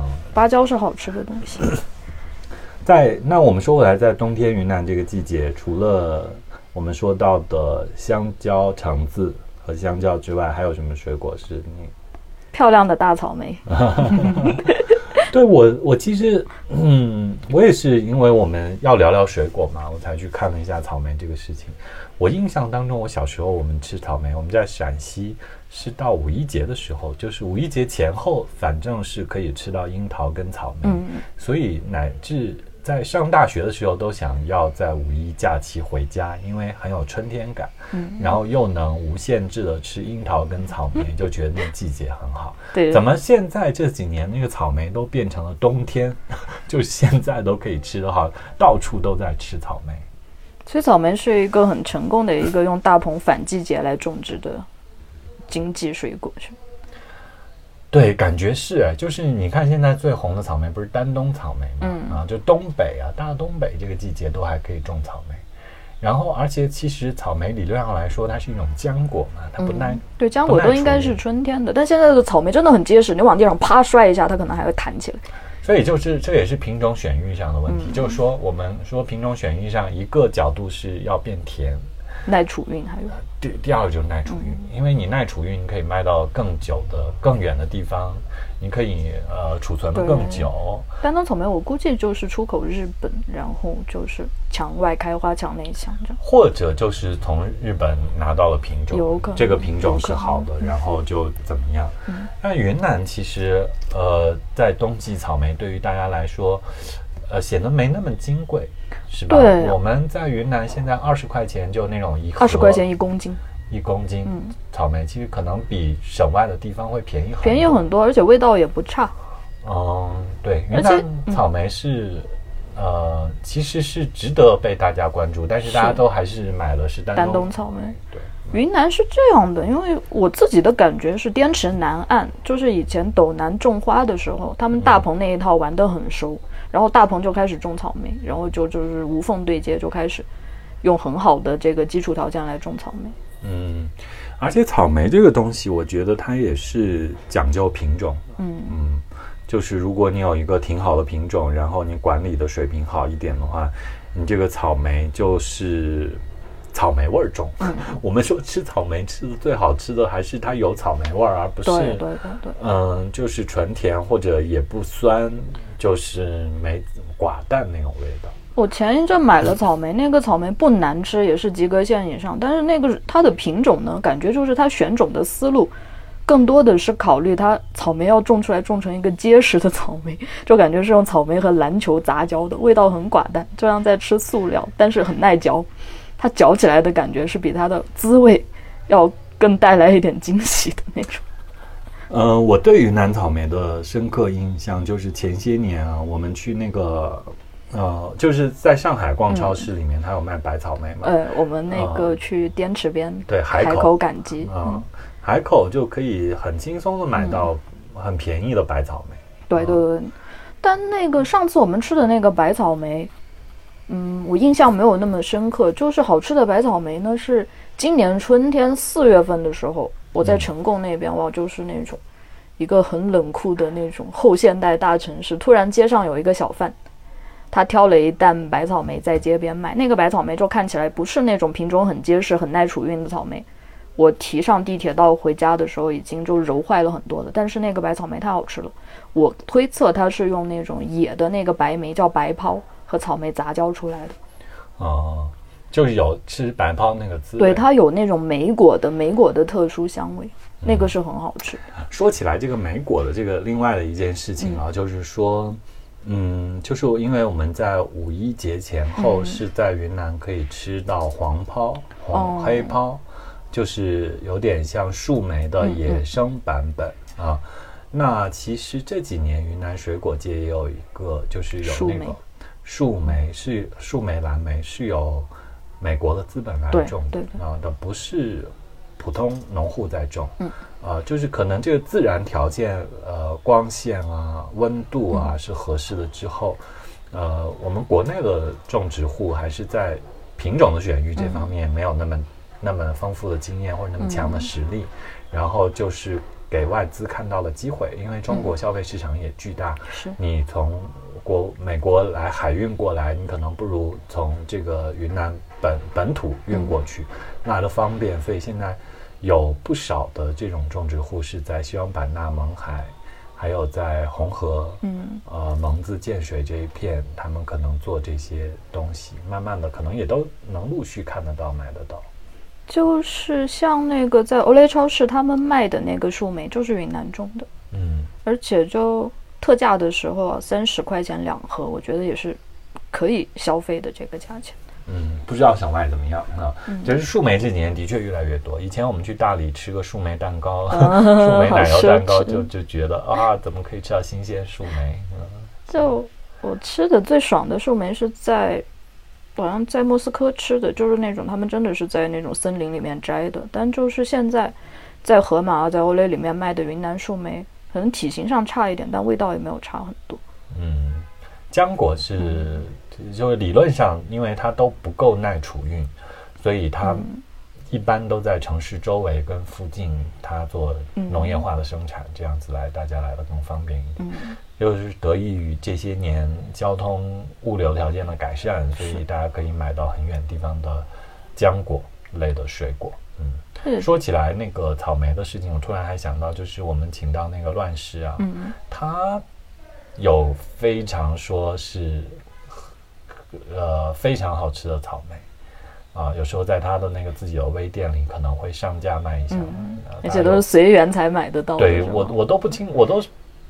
芭蕉是好吃的东西。在那我们说回来，在冬天云南这个季节，除了我们说到的香蕉、橙子和香蕉之外，还有什么水果是你漂亮的大草莓？对我，我其实，嗯，我也是因为我们要聊聊水果嘛，我才去看了一下草莓这个事情。我印象当中，我小时候我们吃草莓，我们在陕西是到五一节的时候，就是五一节前后，反正是可以吃到樱桃跟草莓，所以乃至。在上大学的时候，都想要在五一假期回家，因为很有春天感，嗯，然后又能无限制的吃樱桃跟草莓，就觉得那季节很好。对，怎么现在这几年那个草莓都变成了冬天，就现在都可以吃的话，到处都在吃草莓。所以草莓是一个很成功的一个用大棚反季节来种植的经济水果？对，感觉是哎，就是你看现在最红的草莓不是丹东草莓吗？嗯啊，就东北啊，大东北这个季节都还可以种草莓。然后，而且其实草莓理论上来说，它是一种浆果嘛，它不耐。对，浆果都应该是春天的，但现在的草莓真的很结实，你往地上啪摔一下，它可能还会弹起来。所以就是这也是品种选育上的问题，就是说我们说品种选育上一个角度是要变甜。耐储运还有。第第二个就是耐储运，因为你耐储运，你可以卖到更久的、更远的地方，你可以呃储存的更久。丹东草莓我估计就是出口日本，然后就是墙外开花墙内香这样，或者就是从日本拿到了品种，有可能这个品种是好的，然后就怎么样？那云南其实呃在冬季草莓对于大家来说，呃显得没那么金贵。是吧？对我们在云南现在二十块钱就那种一二十块钱一公斤，一公斤草莓其实可能比省外的地方会便宜很便宜很多，而且味道也不差。嗯，对，云南草莓是呃，其实是值得被大家关注，但是大家都还是买了是丹东草莓。对，云南是这样的，因为我自己的感觉是滇池南岸，就是以前斗南种花的时候，他们大棚那一套玩得很熟。然后大棚就开始种草莓，然后就就是无缝对接，就开始用很好的这个基础条件来种草莓。嗯，而且草莓这个东西，我觉得它也是讲究品种。嗯嗯，就是如果你有一个挺好的品种，然后你管理的水平好一点的话，你这个草莓就是草莓味儿重。嗯，我们说吃草莓吃的最好吃的还是它有草莓味儿，而不是对对对对，嗯，就是纯甜或者也不酸。就是没寡淡那种味道。我前一阵买了草莓，那个草莓不难吃，也是及格线以上。但是那个它的品种呢，感觉就是它选种的思路，更多的是考虑它草莓要种出来种成一个结实的草莓，就感觉是用草莓和篮球杂交的，味道很寡淡，就像在吃塑料，但是很耐嚼。它嚼起来的感觉是比它的滋味要更带来一点惊喜的那种。呃，我对于南草莓的深刻印象就是前些年啊，我们去那个呃，就是在上海逛超市里面，它有卖白草莓嘛。呃，我们那个去滇池边，对海口赶集，嗯，海口就可以很轻松的买到很便宜的白草莓。对对对，但那个上次我们吃的那个白草莓，嗯，我印象没有那么深刻。就是好吃的白草莓呢，是今年春天四月份的时候。我在成贡那边，哇，就是那种一个很冷酷的那种后现代大城市。突然街上有一个小贩，他挑了一担白草莓在街边卖。那个白草莓就看起来不是那种品种很结实、很耐储运的草莓。我提上地铁到回家的时候，已经就揉坏了很多了。但是那个白草莓太好吃了，我推测它是用那种野的那个白莓叫白抛和草莓杂交出来的。哦。就是有吃白泡那个滋味，对它有那种莓果的莓果的特殊香味，那个是很好吃。说起来，这个莓果的这个另外的一件事情啊，就是说，嗯，就是因为我们在五一节前后是在云南可以吃到黄泡、黄黑泡，就是有点像树莓的野生版本啊。那其实这几年云南水果界也有一个，就是有那个树莓是树莓蓝莓是有。美国的资本来种的啊，的不是普通农户在种，嗯，啊，就是可能这个自然条件，呃，光线啊、温度啊是合适的之后，呃，我们国内的种植户还是在品种的选育这方面没有那么那么丰富的经验或者那么强的实力，然后就是给外资看到了机会，因为中国消费市场也巨大，是。你从国美国来海运过来，你可能不如从这个云南本本土运过去，那的方便，所以现在有不少的这种种植户是在西双版纳、勐海。还有在红河，嗯，呃，蒙自、建水这一片，他们可能做这些东西，慢慢的可能也都能陆续看得到、买得到。就是像那个在欧莱超市他们卖的那个树莓，就是云南种的，嗯，而且就特价的时候啊，三十块钱两盒，我觉得也是可以消费的这个价钱。嗯，不知道小外怎么样啊？就是树莓这几年的确越来越多。以前我们去大理吃个树莓蛋糕、树莓奶油蛋糕，就就觉得啊，怎么可以吃到新鲜树莓？嗯，就我吃的最爽的树莓是在，好像在莫斯科吃的，就是那种他们真的是在那种森林里面摘的。但就是现在在盒马、在欧蕾里面卖的云南树莓，可能体型上差一点，但味道也没有差很多。嗯，浆果是。就是理论上，因为它都不够耐储运，所以它一般都在城市周围跟附近，它做农业化的生产，这样子来大家来的更方便一点。又是得益于这些年交通物流条件的改善，所以大家可以买到很远地方的浆果类的水果。嗯，说起来那个草莓的事情，我突然还想到，就是我们请到那个乱世啊，他有非常说是。呃，非常好吃的草莓啊，有时候在他的那个自己的微店里可能会上架卖一下，而且都是随缘才买得到。对我，我都不清，我都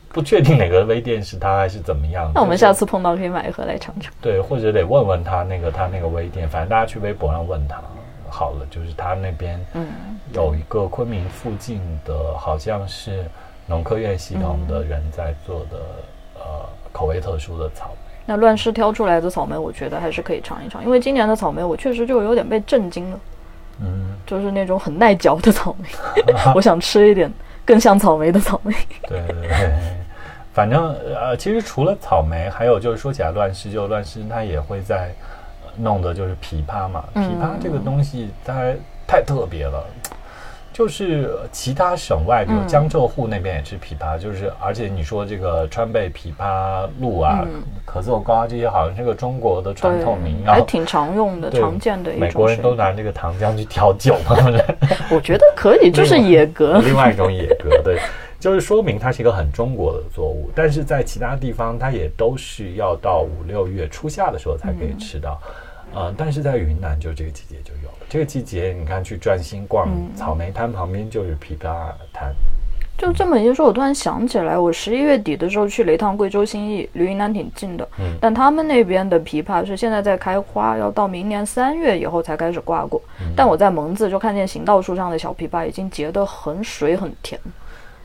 不确定哪个微店是他还是怎么样。那我们下次碰到可以买一盒来尝尝。对，或者得问问他那个他那个微店，反正大家去微博上问他好了。就是他那边嗯有一个昆明附近的，好像是农科院系统的人在做的呃口味特殊的草莓。那乱世挑出来的草莓，我觉得还是可以尝一尝，因为今年的草莓我确实就有点被震惊了，嗯，就是那种很耐嚼的草莓，我想吃一点更像草莓的草莓。对对对，反正呃，其实除了草莓，还有就是说起来乱世，就乱世它也会在弄的就是枇杷嘛，枇杷这个东西它太特别了。就是其他省外，比如江浙沪那边也吃枇杷，就是而且你说这个川贝枇杷露啊、可颂糕啊这些，好像是个中国的传统名药，还挺常用的、常见的。美国人都拿这个糖浆去调酒嘛，我觉得可以，就是野格，另外一种野格，对，就是说明它是一个很中国的作物，但是在其他地方它也都是要到五六月初夏的时候才可以吃到。呃，但是在云南就这个季节就有了。这个季节，你看去转心逛草莓摊旁边就是枇杷摊。就这么一说，我突然想起来，我十一月底的时候去了一趟贵州兴义，离云南挺近的。嗯。但他们那边的枇杷是现在在开花，要到明年三月以后才开始挂果。但我在蒙自就看见行道树上的小枇杷已经结得很水很甜。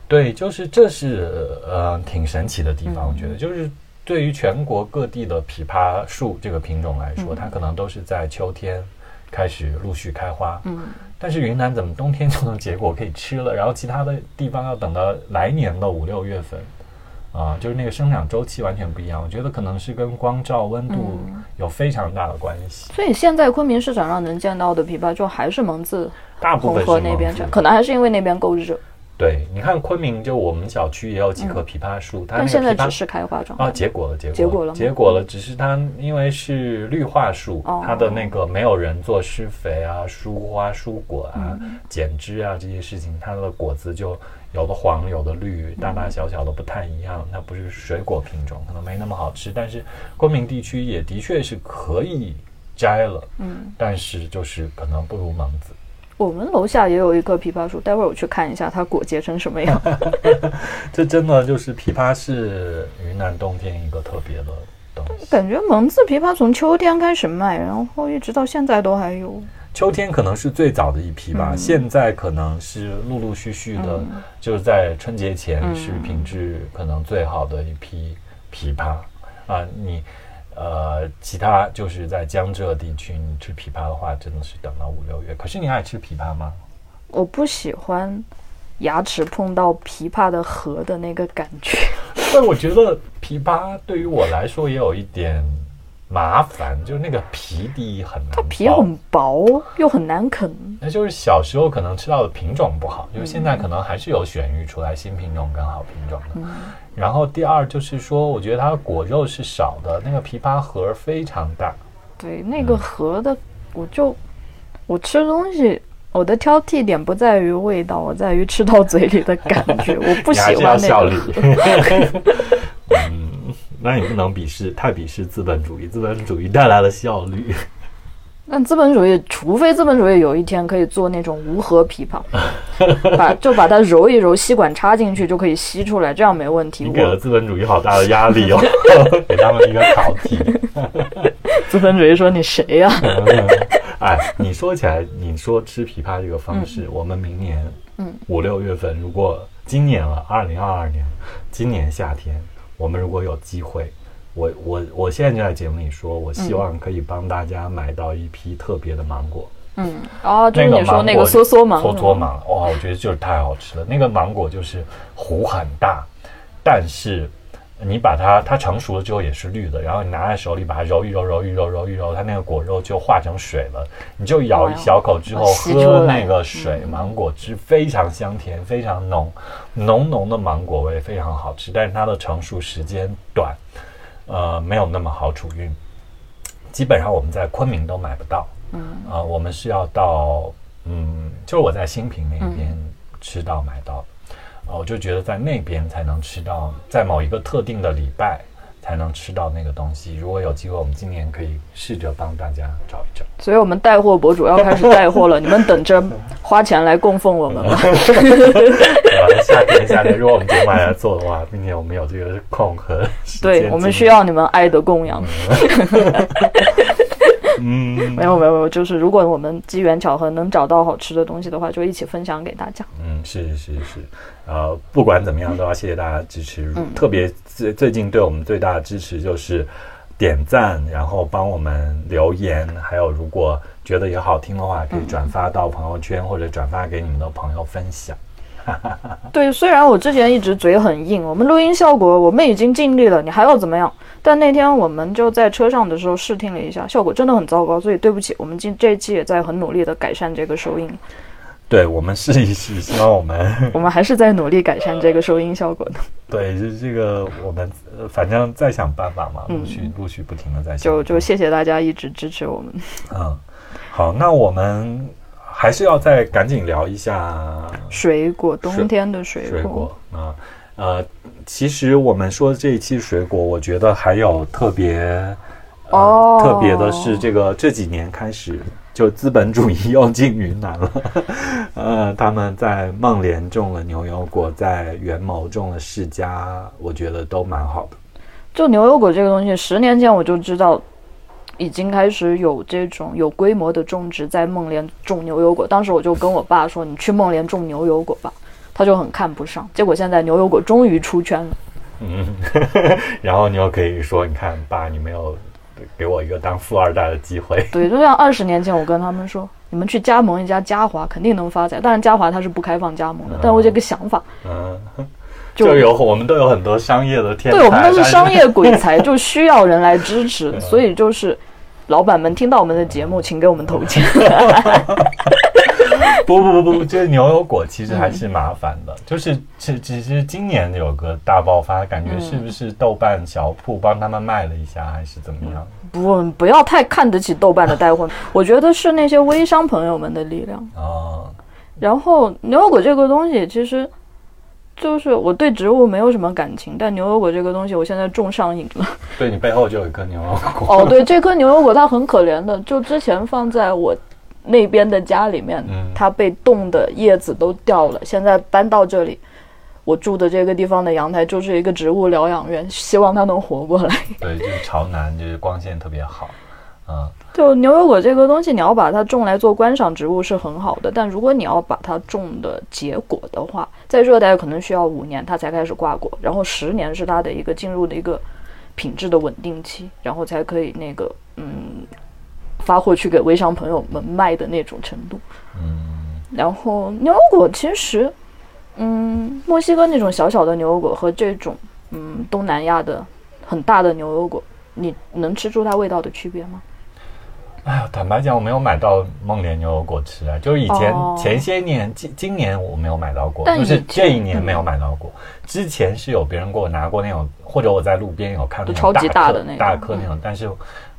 对，就是这是呃挺神奇的地方，我觉得就是。对于全国各地的枇杷树这个品种来说，它可能都是在秋天开始陆续开花。嗯，但是云南怎么冬天就能结果可以吃了，然后其他的地方要等到来年的五六月份，啊，就是那个生长周期完全不一样。我觉得可能是跟光照、温度有非常大的关系。所以现在昆明市场上能见到的枇杷，就还是蒙自、红河那边，可能还是因为那边够热。对，你看昆明，就我们小区也有几棵枇杷树，它那现在只是开花状啊，结果了，结结果了，结果了，只是它因为是绿化树，它的那个没有人做施肥啊、疏花疏果啊、剪枝啊这些事情，它的果子就有的黄，有的绿，大大小小的不太一样，它不是水果品种，可能没那么好吃。但是昆明地区也的确是可以摘了，嗯，但是就是可能不如蒙自。我们楼下也有一棵枇杷树，待会儿我去看一下它果结成什么样。这真的就是枇杷是云南冬天一个特别的东西。感觉蒙自枇杷从秋天开始卖，然后一直到现在都还有。秋天可能是最早的一批吧，现在可能是陆陆续续的，就是在春节前是品质可能最好的一批枇杷啊，你。呃，其他就是在江浙地区，你吃枇杷的话，真的是等到五六月。可是你爱吃枇杷吗？我不喜欢牙齿碰到枇杷的核的那个感觉。但我觉得枇杷对于我来说也有一点麻烦，就是那个皮第一很难，它皮很薄又很难啃。那就是小时候可能吃到的品种不好，就是现在可能还是有选育出来新品种跟好品种的。然后第二就是说，我觉得它的果肉是少的，那个枇杷核非常大。对，那个核的，我就我吃东西，我的挑剔点不在于味道，我在于吃到嘴里的感觉，我不喜欢那个。嗯。那你不能鄙视，太鄙视资本主义。资本主义带来了效率。那资本主义，除非资本主义有一天可以做那种无核枇杷，把就把它揉一揉，吸管插进去就可以吸出来，这样没问题。你给了资本主义好大的压力哦，给他们一个考题。资本主义说：“你谁呀？”哎，你说起来，你说吃枇杷这个方式，我们明年嗯五六月份，如果今年了，二零二二年，今年夏天。我们如果有机会，我我我现在就在节目里说，我希望可以帮大家买到一批特别的芒果。嗯，哦，就是你说那个梭梭芒，梭梭芒，哇，我觉得就是太好吃了。那个芒果就是核很大，但是你把它它成熟了之后也是绿的，然后你拿在手里把它揉一揉，揉一揉，揉一揉，它那个果肉就化成水了。你就咬一小口之后喝那个水，芒果汁非常香甜，非常浓。浓浓的芒果味非常好吃，但是它的成熟时间短，呃，没有那么好储运。基本上我们在昆明都买不到，嗯，啊，我们是要到，嗯，就是我在新平那边吃到买到，啊，我就觉得在那边才能吃到，在某一个特定的礼拜。才能吃到那个东西。如果有机会，我们今年可以试着帮大家找一找。所以，我们带货博主要开始带货了。你们等着花钱来供奉我们吧。夏天，夏天，如果我们节目来做的话，并且我们有这个空和对我们需要你们爱的供养。嗯，没有没有没有，就是如果我们机缘巧合能找到好吃的东西的话，就一起分享给大家。嗯，是是是，呃，不管怎么样，都要谢谢大家支持。特别最最近对我们最大的支持就是点赞，然后帮我们留言，还有如果觉得也好听的话，可以转发到朋友圈或者转发给你们的朋友分享。对，虽然我之前一直嘴很硬，我们录音效果我们已经尽力了，你还要怎么样？但那天我们就在车上的时候试听了一下，效果真的很糟糕，所以对不起，我们今这一期也在很努力的改善这个收音。对，我们试一试，希望我们我们还是在努力改善这个收音效果的。对，就这个我们反正在想办法嘛，陆续陆续不停的在想。就就谢谢大家一直支持我们。嗯，好，那我们还是要再赶紧聊一下水果，冬天的水果啊。呃，其实我们说这一期水果，我觉得还有特别哦，特别的是这个这几年开始就资本主义又进云南了。呃，他们在孟连种了牛油果，在元谋种了释迦，我觉得都蛮好的。就牛油果这个东西，十年前我就知道已经开始有这种有规模的种植，在孟连种牛油果。当时我就跟我爸说：“你去孟连种牛油果吧。”他就很看不上，结果现在牛油果终于出圈了。嗯，然后你又可以说，你看爸，你没有给我一个当富二代的机会。对，就像二十年前我跟他们说，你们去加盟一家嘉华，肯定能发财。当然，嘉华它是不开放加盟的，但我这个想法，嗯，就有我们都有很多商业的天才，对我们都是商业鬼才，就需要人来支持。所以就是老板们听到我们的节目，请给我们投钱。不不不 不，这牛油果其实还是麻烦的，就是其其实今年有个大爆发，感觉是不是豆瓣小铺帮他们卖了一下，还是怎么样？不，不要太看得起豆瓣的带货，我觉得是那些微商朋友们的力量啊。然后牛油果这个东西，其实就是我对植物没有什么感情，但牛油果这个东西，我现在种上瘾了。对你背后就有一颗牛油果。哦，对，这颗牛油果它很可怜的，就之前放在我。那边的家里面，它被冻的叶子都掉了。现在搬到这里，我住的这个地方的阳台就是一个植物疗养院，希望它能活过来。对，就是朝南，就是光线特别好。啊，就牛油果这个东西，你要把它种来做观赏植物是很好的，但如果你要把它种的结果的话，在热带可能需要五年它才开始挂果，然后十年是它的一个进入的一个品质的稳定期，然后才可以那个嗯。发货去给微商朋友们卖的那种程度，嗯，然后牛油果其实，嗯，墨西哥那种小小的牛油果和这种，嗯，东南亚的很大的牛油果你能吃出它味道的区别吗？哎呀，坦白讲，我没有买到梦莲牛油果吃啊。就是以前、哦前些年，今今年我没有买到过，就是这一年没有买到过。之前是有别人给我拿过那种，或者我在路边有看到超级大大的那种大颗那种，但是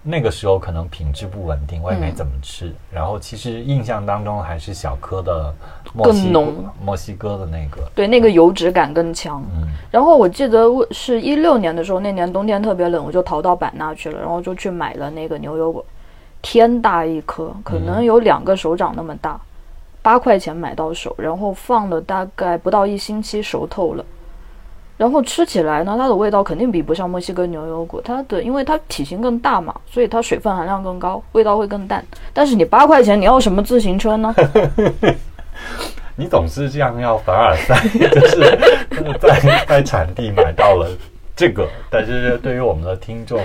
那个时候可能品质不稳定，我也没嗯怎么吃。然后其实印象当中还是小颗的墨西哥更浓墨西哥的那个，对，那个油脂感更强。嗯然后我记得我是一六年的时候，那年冬天特别冷，我就逃到版纳去了，然后就去买了那个牛油果，天大一颗，可能有两个手掌那么大，八块钱买到手，然后放了大概不到一星期熟透了。然后吃起来呢，它的味道肯定比不上墨西哥牛油果，它的因为它体型更大嘛，所以它水分含量更高，味道会更淡。但是你八块钱，你要什么自行车呢？你总是这样要凡尔赛，就是在在产地买到了这个，但是对于我们的听众，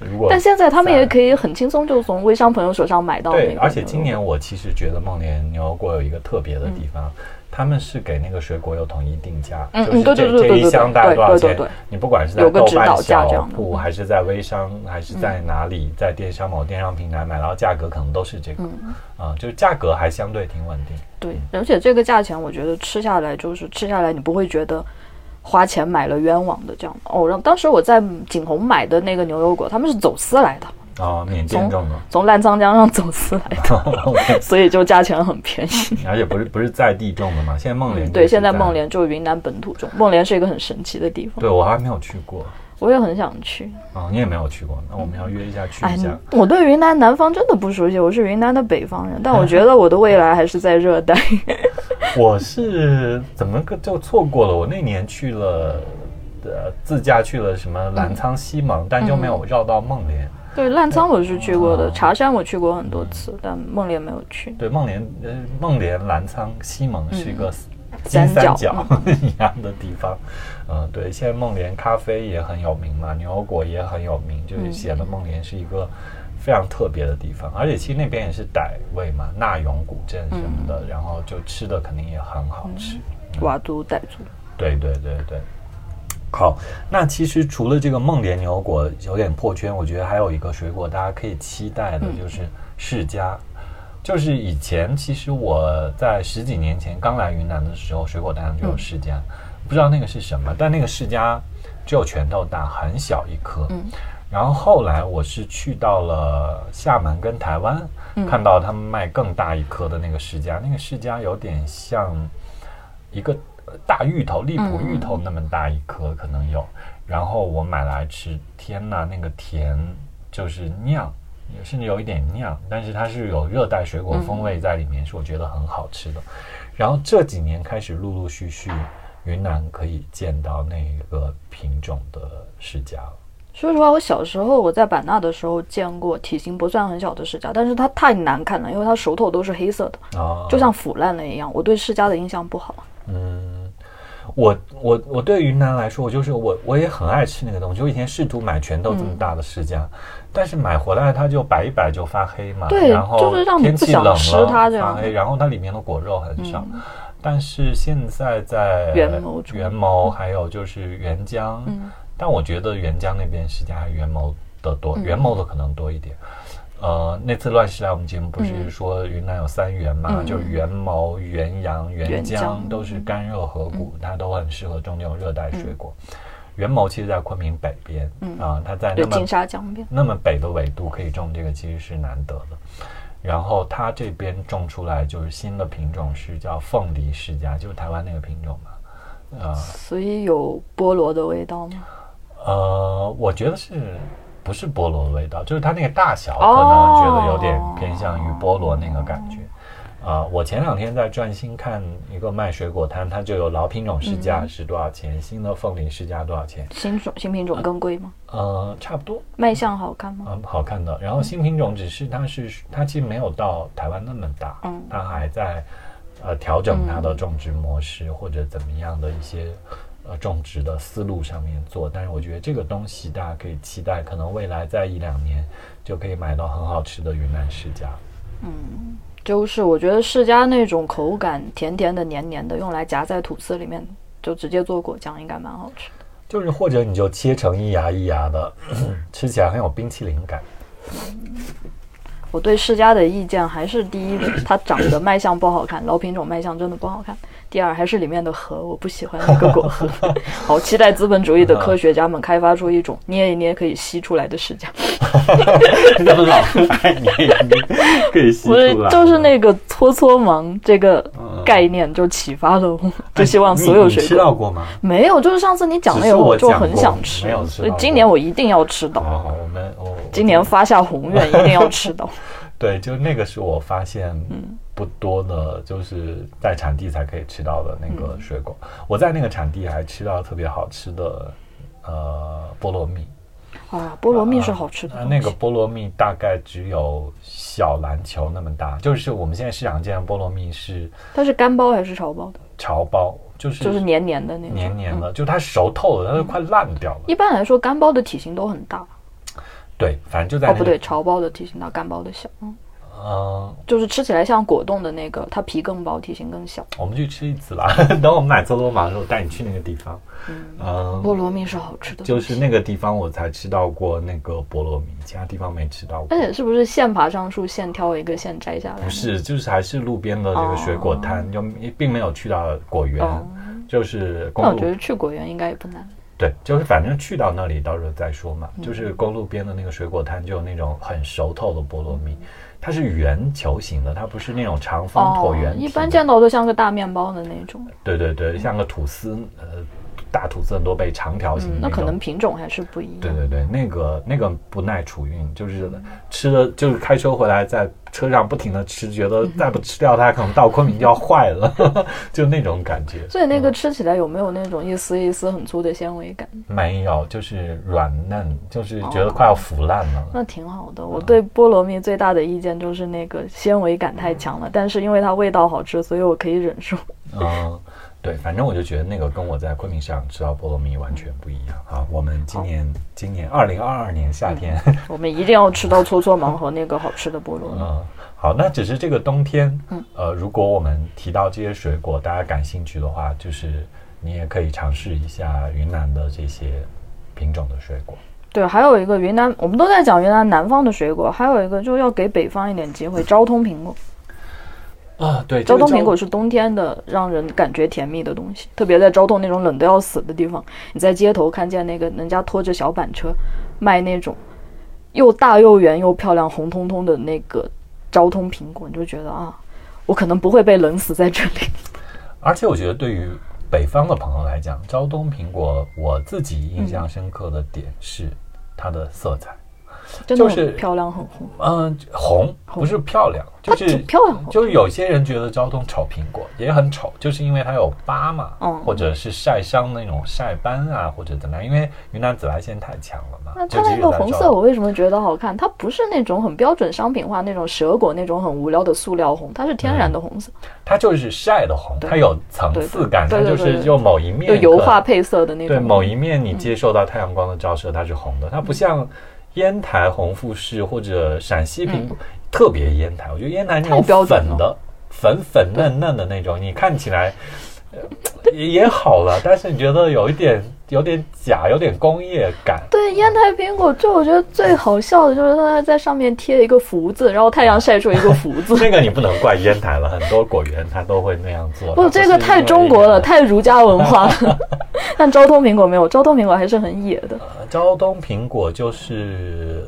如果但现在他们也可以很轻松就从微商朋友手上买到对。而且今年我其实觉得梦莲牛油果有一个特别的地方，他们是给那个水果有统一定价，嗯就是这一箱大概多少钱？你不管是在豆瓣小铺，嗯还是在微商，还是在哪里，在电商某电商平台买到价格，可能都是这个，嗯啊，就是价格还相对挺稳定。对，而且这个价钱，我觉得吃下来就是吃下来，你不会觉得花钱买了冤枉的这样。哦，然后当时我在景洪买的那个牛油果，他们是走私来的，啊，缅甸种的，从澜沧江上走私来的，所以就价钱很便宜。而且不是不是在地种的嘛？现在孟连、嗯对，现在孟连就是云南本土种，孟连是一个很神奇的地方，对我还没有去过我也很想去。啊，你也没有去过，那我们要约一下去哎一下。，我对云南南方真的不熟悉，我是云南的北方人，但我觉得我的未来还是在热带。我是怎么个就错过了？我那年去了，呃，自驾去了什么澜沧、西蒙，但就没有绕到梦莲。对，澜沧我是去过的，哦茶山我去过很多次，但孟连没有去。对，孟连，呃，孟连、澜沧、西蒙是一个金三角 一样的地方。嗯，对，现在梦莲咖啡也很有名嘛，牛油果也很有名，就是显得梦莲是一个非常特别的地方。而且其实那边也是傣味嘛，纳永古镇什么的，然后就吃的肯定也很好吃。佤族、傣族。对对对对。好，那其实除了这个梦莲牛油果有点破圈，我觉得还有一个水果大家可以期待的，就是释迦。就是以前其实我在十几年前刚来云南的时候，水果摊上就有释迦，不知道那个是什么，但那个释迦只有拳头大，很小一颗。嗯然后后来我是去到了厦门跟台湾，看到他们卖更大一颗的那个释迦，那个释迦有点像一个呃大芋头，荔浦芋头那么大一颗，可能有。然后我买来吃，天呐，那个甜就是酿，甚至有一点酿，但是它是有热带水果风味在里面，是我觉得很好吃的。然后这几年开始陆陆续续，云南可以见到那个品种的释迦了。说实话，我小时候我在版纳的时候见过体型不算很小的释迦，但是它太难看了，因为它熟透都是黑色的，啊，就像腐烂了一样。我对释迦的印象不好。嗯，我我我对云南来说，我就是我我也很爱吃那个东西。我以前试图买拳头这么大的释迦，但是买回来它就摆一摆就发黑嘛，对然后就是让你天不想气冷了吃它这样嗯发黑，然后它里面的果肉很少。但是现在在元谋元谋还有就是元江，嗯。但我觉得元江那边释迦还是元谋的多，嗯。元谋的可能多一点。呃，那次乱世来我们节目不是嗯。说云南有三元嘛，嗯。就是元谋、元阳、元元江江都是干热河谷，它都很适合种这种热带水果。元谋其实在昆明北边，啊，它在，那么金沙江边。那么北的纬度可以种这个，其实是难得的。然后它这边种出来就是新的品种，是叫凤梨世家，就是台湾那个品种嘛。呃所以有菠萝的味道吗？呃，我觉得是不是菠萝的味道？就是它那个大小可哦能觉得有点偏向于菠萝那个感觉。啊、我前两天在转心看一个卖水果摊，它就有老品种市价是多少钱，新的凤梨市价多少钱？新种新品种更贵吗？呃，差不多。卖相好看吗？嗯，好看的。然后新品种只是它是它其实没有到台湾那么大，嗯它还在呃调整它的种植模式、或者怎么样的一些呃种植的思路上面做。但是我觉得这个东西大家可以期待，可能未来在一两年就可以买到很好吃的云南世家。就是我觉得世家那种口感甜甜的、黏黏的，用来夹在吐司里面，就直接做果酱，应该蛮好吃的。就是或者你就切成一牙一牙的，吃起来很有冰淇淋感。我对世家的意见还是：第一，它长得卖相不好看，老品种卖相真的不好看；第二，还是里面的核，我不喜欢那个果核。好期待资本主义的科学家们开发出一种捏一捏可以吸出来的世嘉。这么老爱捏一捏可以吸出不是，来，就是那个搓搓芒这个概念就启发了我，就希望所有水你你吃到过吗？没有，就是上次你讲那只是个，就很想吃没有，吃所以今年我一定要吃到。好，我们我今年发下宏愿，一定要吃到。对，就那个是我发现嗯不多的，就是在产地才可以吃到的那个嗯水果。我在那个产地还吃到特别好吃的呃菠萝蜜，啊，菠萝蜜是好吃的呃。那个菠萝蜜大概只有小篮球那么大，就是我们现在市场见的菠萝蜜是它是干包还是潮包的？潮包，就是就是黏黏的那种。黏黏的，嗯就它熟透了，它都快烂掉了。一般来说，干包的体型都很大。对，反正就在哦，那个不对，潮包的体型大，干包的小。嗯，嗯，就是吃起来像果冻的那个，它皮更薄，体型更小。我们去吃一次啦。等我们买搓搓麻的时候，带你去那个地方。嗯，菠萝蜜是好吃的，就是。那个地方我才吃到过那个菠萝蜜，其他地方没吃到过而。且是不是现爬上树，现挑一个，现摘下来？不是，就是还是路边的这个水果摊，就并没有去到果园，哦就是公路那我觉得去果园应该也不难。对，就是反正去到那里到时候再说嘛。嗯就是公路边的那个水果摊，就有那种很熟透的菠萝蜜，它是圆球形的，它不是那种长方椭圆一般见到都像个大面包的那种。对对对，像个吐司，呃，大吐司很多被长条形那可能品种还是不一样。对对对，那个那个不耐储运，就是吃了就是开车回来在车上不停的吃，觉得 再不吃掉它，可能到昆明就要坏了，就那种感觉。所以那个吃起来有没有那种一丝一丝很粗的纤维感？没有，就是软嫩，就是觉得快要腐烂了。那挺好的。我对菠萝蜜最大的意见就是那个纤维感太强了，但是因为它味道好吃，所以我可以忍受。嗯，对，反正我就觉得那个跟我在昆明市场吃到菠萝蜜完全不一样啊。我们今年今年二零二二年夏天，我们一定要吃到搓搓芒和那个好吃的菠萝 蜜。嗯，好，那只是这个冬天，嗯呃，如果我们提到这些水果，大家感兴趣的话，就是你也可以尝试一下云南的这些品种的水果。对，还有一个云南，我们都在讲云南南方的水果，还有一个就要给北方一点机会，昭通苹果。啊，对，昭通苹果是冬天的，让人感觉甜蜜的东西，特别在昭通那种冷得要死的地方，你在街头看见那个人家拖着小板车卖那种又大又圆又漂亮红彤彤的那个昭通苹果，你就觉得啊，我可能不会被冷死在这里。而且我觉得对于北方的朋友来讲，昭通苹果，我自己印象深刻的点是它的色彩，真的就是漂亮，很红。嗯、红不是漂亮，就是漂亮就是有些人觉得昭通丑苹果也很丑，就是因为它有疤嘛，嗯或者是晒伤那种晒斑啊，或者怎么样，因为云南紫外线太强了嘛。那它那个红色我为什么觉得好看？它不是那种很标准商品化那种蛇果那种很无聊的塑料红，它是天然的红色，它就是晒的红，它有层次感，它就是用某一面就油画配色的那种。对某一面你接受到太阳光的照射，它是红的，它不像烟台红富士或者陕西苹果、特别烟台，我觉得烟台那种粉的粉粉嫩嫩的那种，你看起来。呃 也也好了，但是你觉得有一点有点假，有点工业感。对烟台苹果，就我觉得最好笑的就是它在上面贴一个福字，然后太阳晒出一个福字。那个你不能怪烟台了，很多果园它都会那样做。不，这个太中国了，太儒家文化了。但昭通苹果没有，昭通苹果还是很野的。呃昭通苹果就是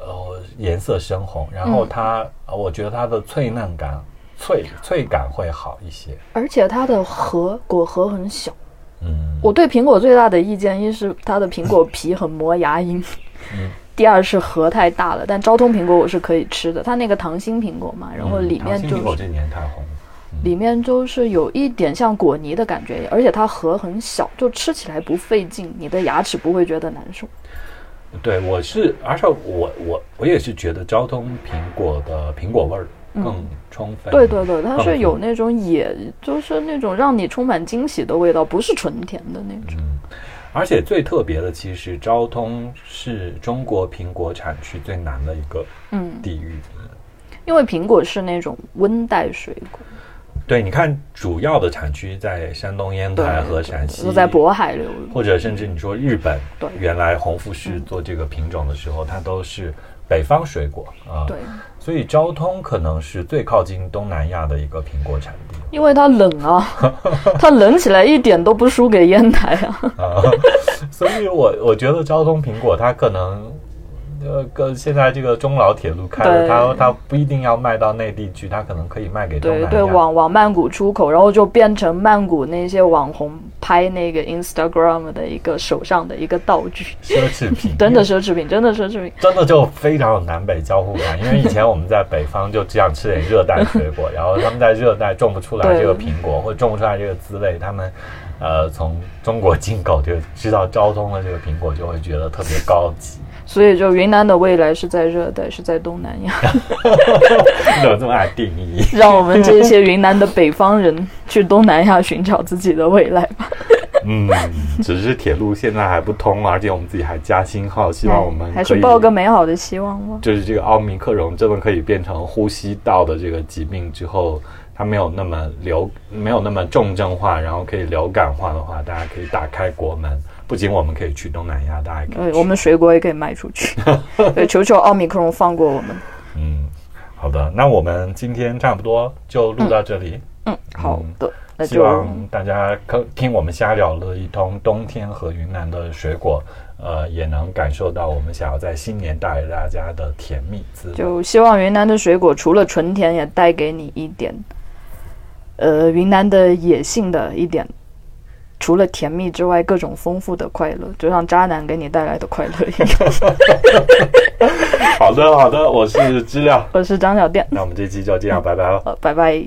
呃颜色深红，然后它、呃我觉得它的脆嫩感、脆脆感会好一些。而且它的核果核很小。嗯，我对苹果最大的意见，一是它的苹果皮很磨牙龈，嗯第二是核太大了。但昭通苹果我是可以吃的，它那个糖心苹果嘛，然后里面就是苹果这年太红了。里面就是有一点像果泥的感觉，而且它核很小，就吃起来不费劲，你的牙齿不会觉得难受。对，我是，而且我我我也是觉得昭通苹果的苹果味儿更充分。嗯对对对，它是有那种野，就是那种让你充满惊喜的味道，不是纯甜的那种。嗯，而且最特别的，其实昭通是中国苹果产区最南的一个嗯，地域。因为苹果是那种温带水果，对，你看主要的产区在山东烟台和陕西，都在渤海流域，或者甚至你说日本，对原来红富士做这个品种的时候，它都是北方水果啊。对，所以昭通可能是最靠近东南亚的一个苹果产地因为它冷啊，它冷起来一点都不输给烟台啊。啊。所以我 我觉得昭通苹果它可能。呃，跟现在这个中老铁路开了，对它它不一定要卖到内地去，它可能可以卖给东南亚。对对，往往曼谷出口，然后就变成曼谷那些网红拍那个 Instagram 的一个手上的一个道具，奢侈品，真的奢侈品，真的奢侈品。真的就非常有南北交互感。因为以前 我们在北方就只想吃点热带水果，然后他们在热带种不出来这个苹果，或者种不出来这个滋味，他们呃从中国进口就知道昭通的这个苹果，就会觉得特别高级。所以就云南的未来是在热带，是在东南亚，你怎么这么爱定义？让我们这些云南的北方人去东南亚寻找自己的未来吧。嗯，只是铁路现在还不通，而且我们自己还加星号，希望我们还是抱个美好的希望吧。就是这个奥密克戎真的可以变成呼吸道的这个疾病之后，它没有那么流，没有那么重症化，然后可以流感化的话，大家可以打开国门。不仅我们可以去东南亚，大家可以对，去。我们水果也可以卖出去。对，求求奥密克戎放过我们。嗯，好的，那我们今天差不多就录到这里。嗯，好的，那就希望大家可听我们瞎聊了一通冬天和云南的水果，呃，也能感受到我们想要在新年带给大家的甜蜜滋味。就希望云南的水果除了纯甜，也带给你一点，呃，云南的野性的一点，除了甜蜜之外，各种丰富的快乐，就像渣男给你带来的快乐一样。好的，好的，我是知了，我是张小店，那我们这期就这样，拜拜了。呃，拜拜。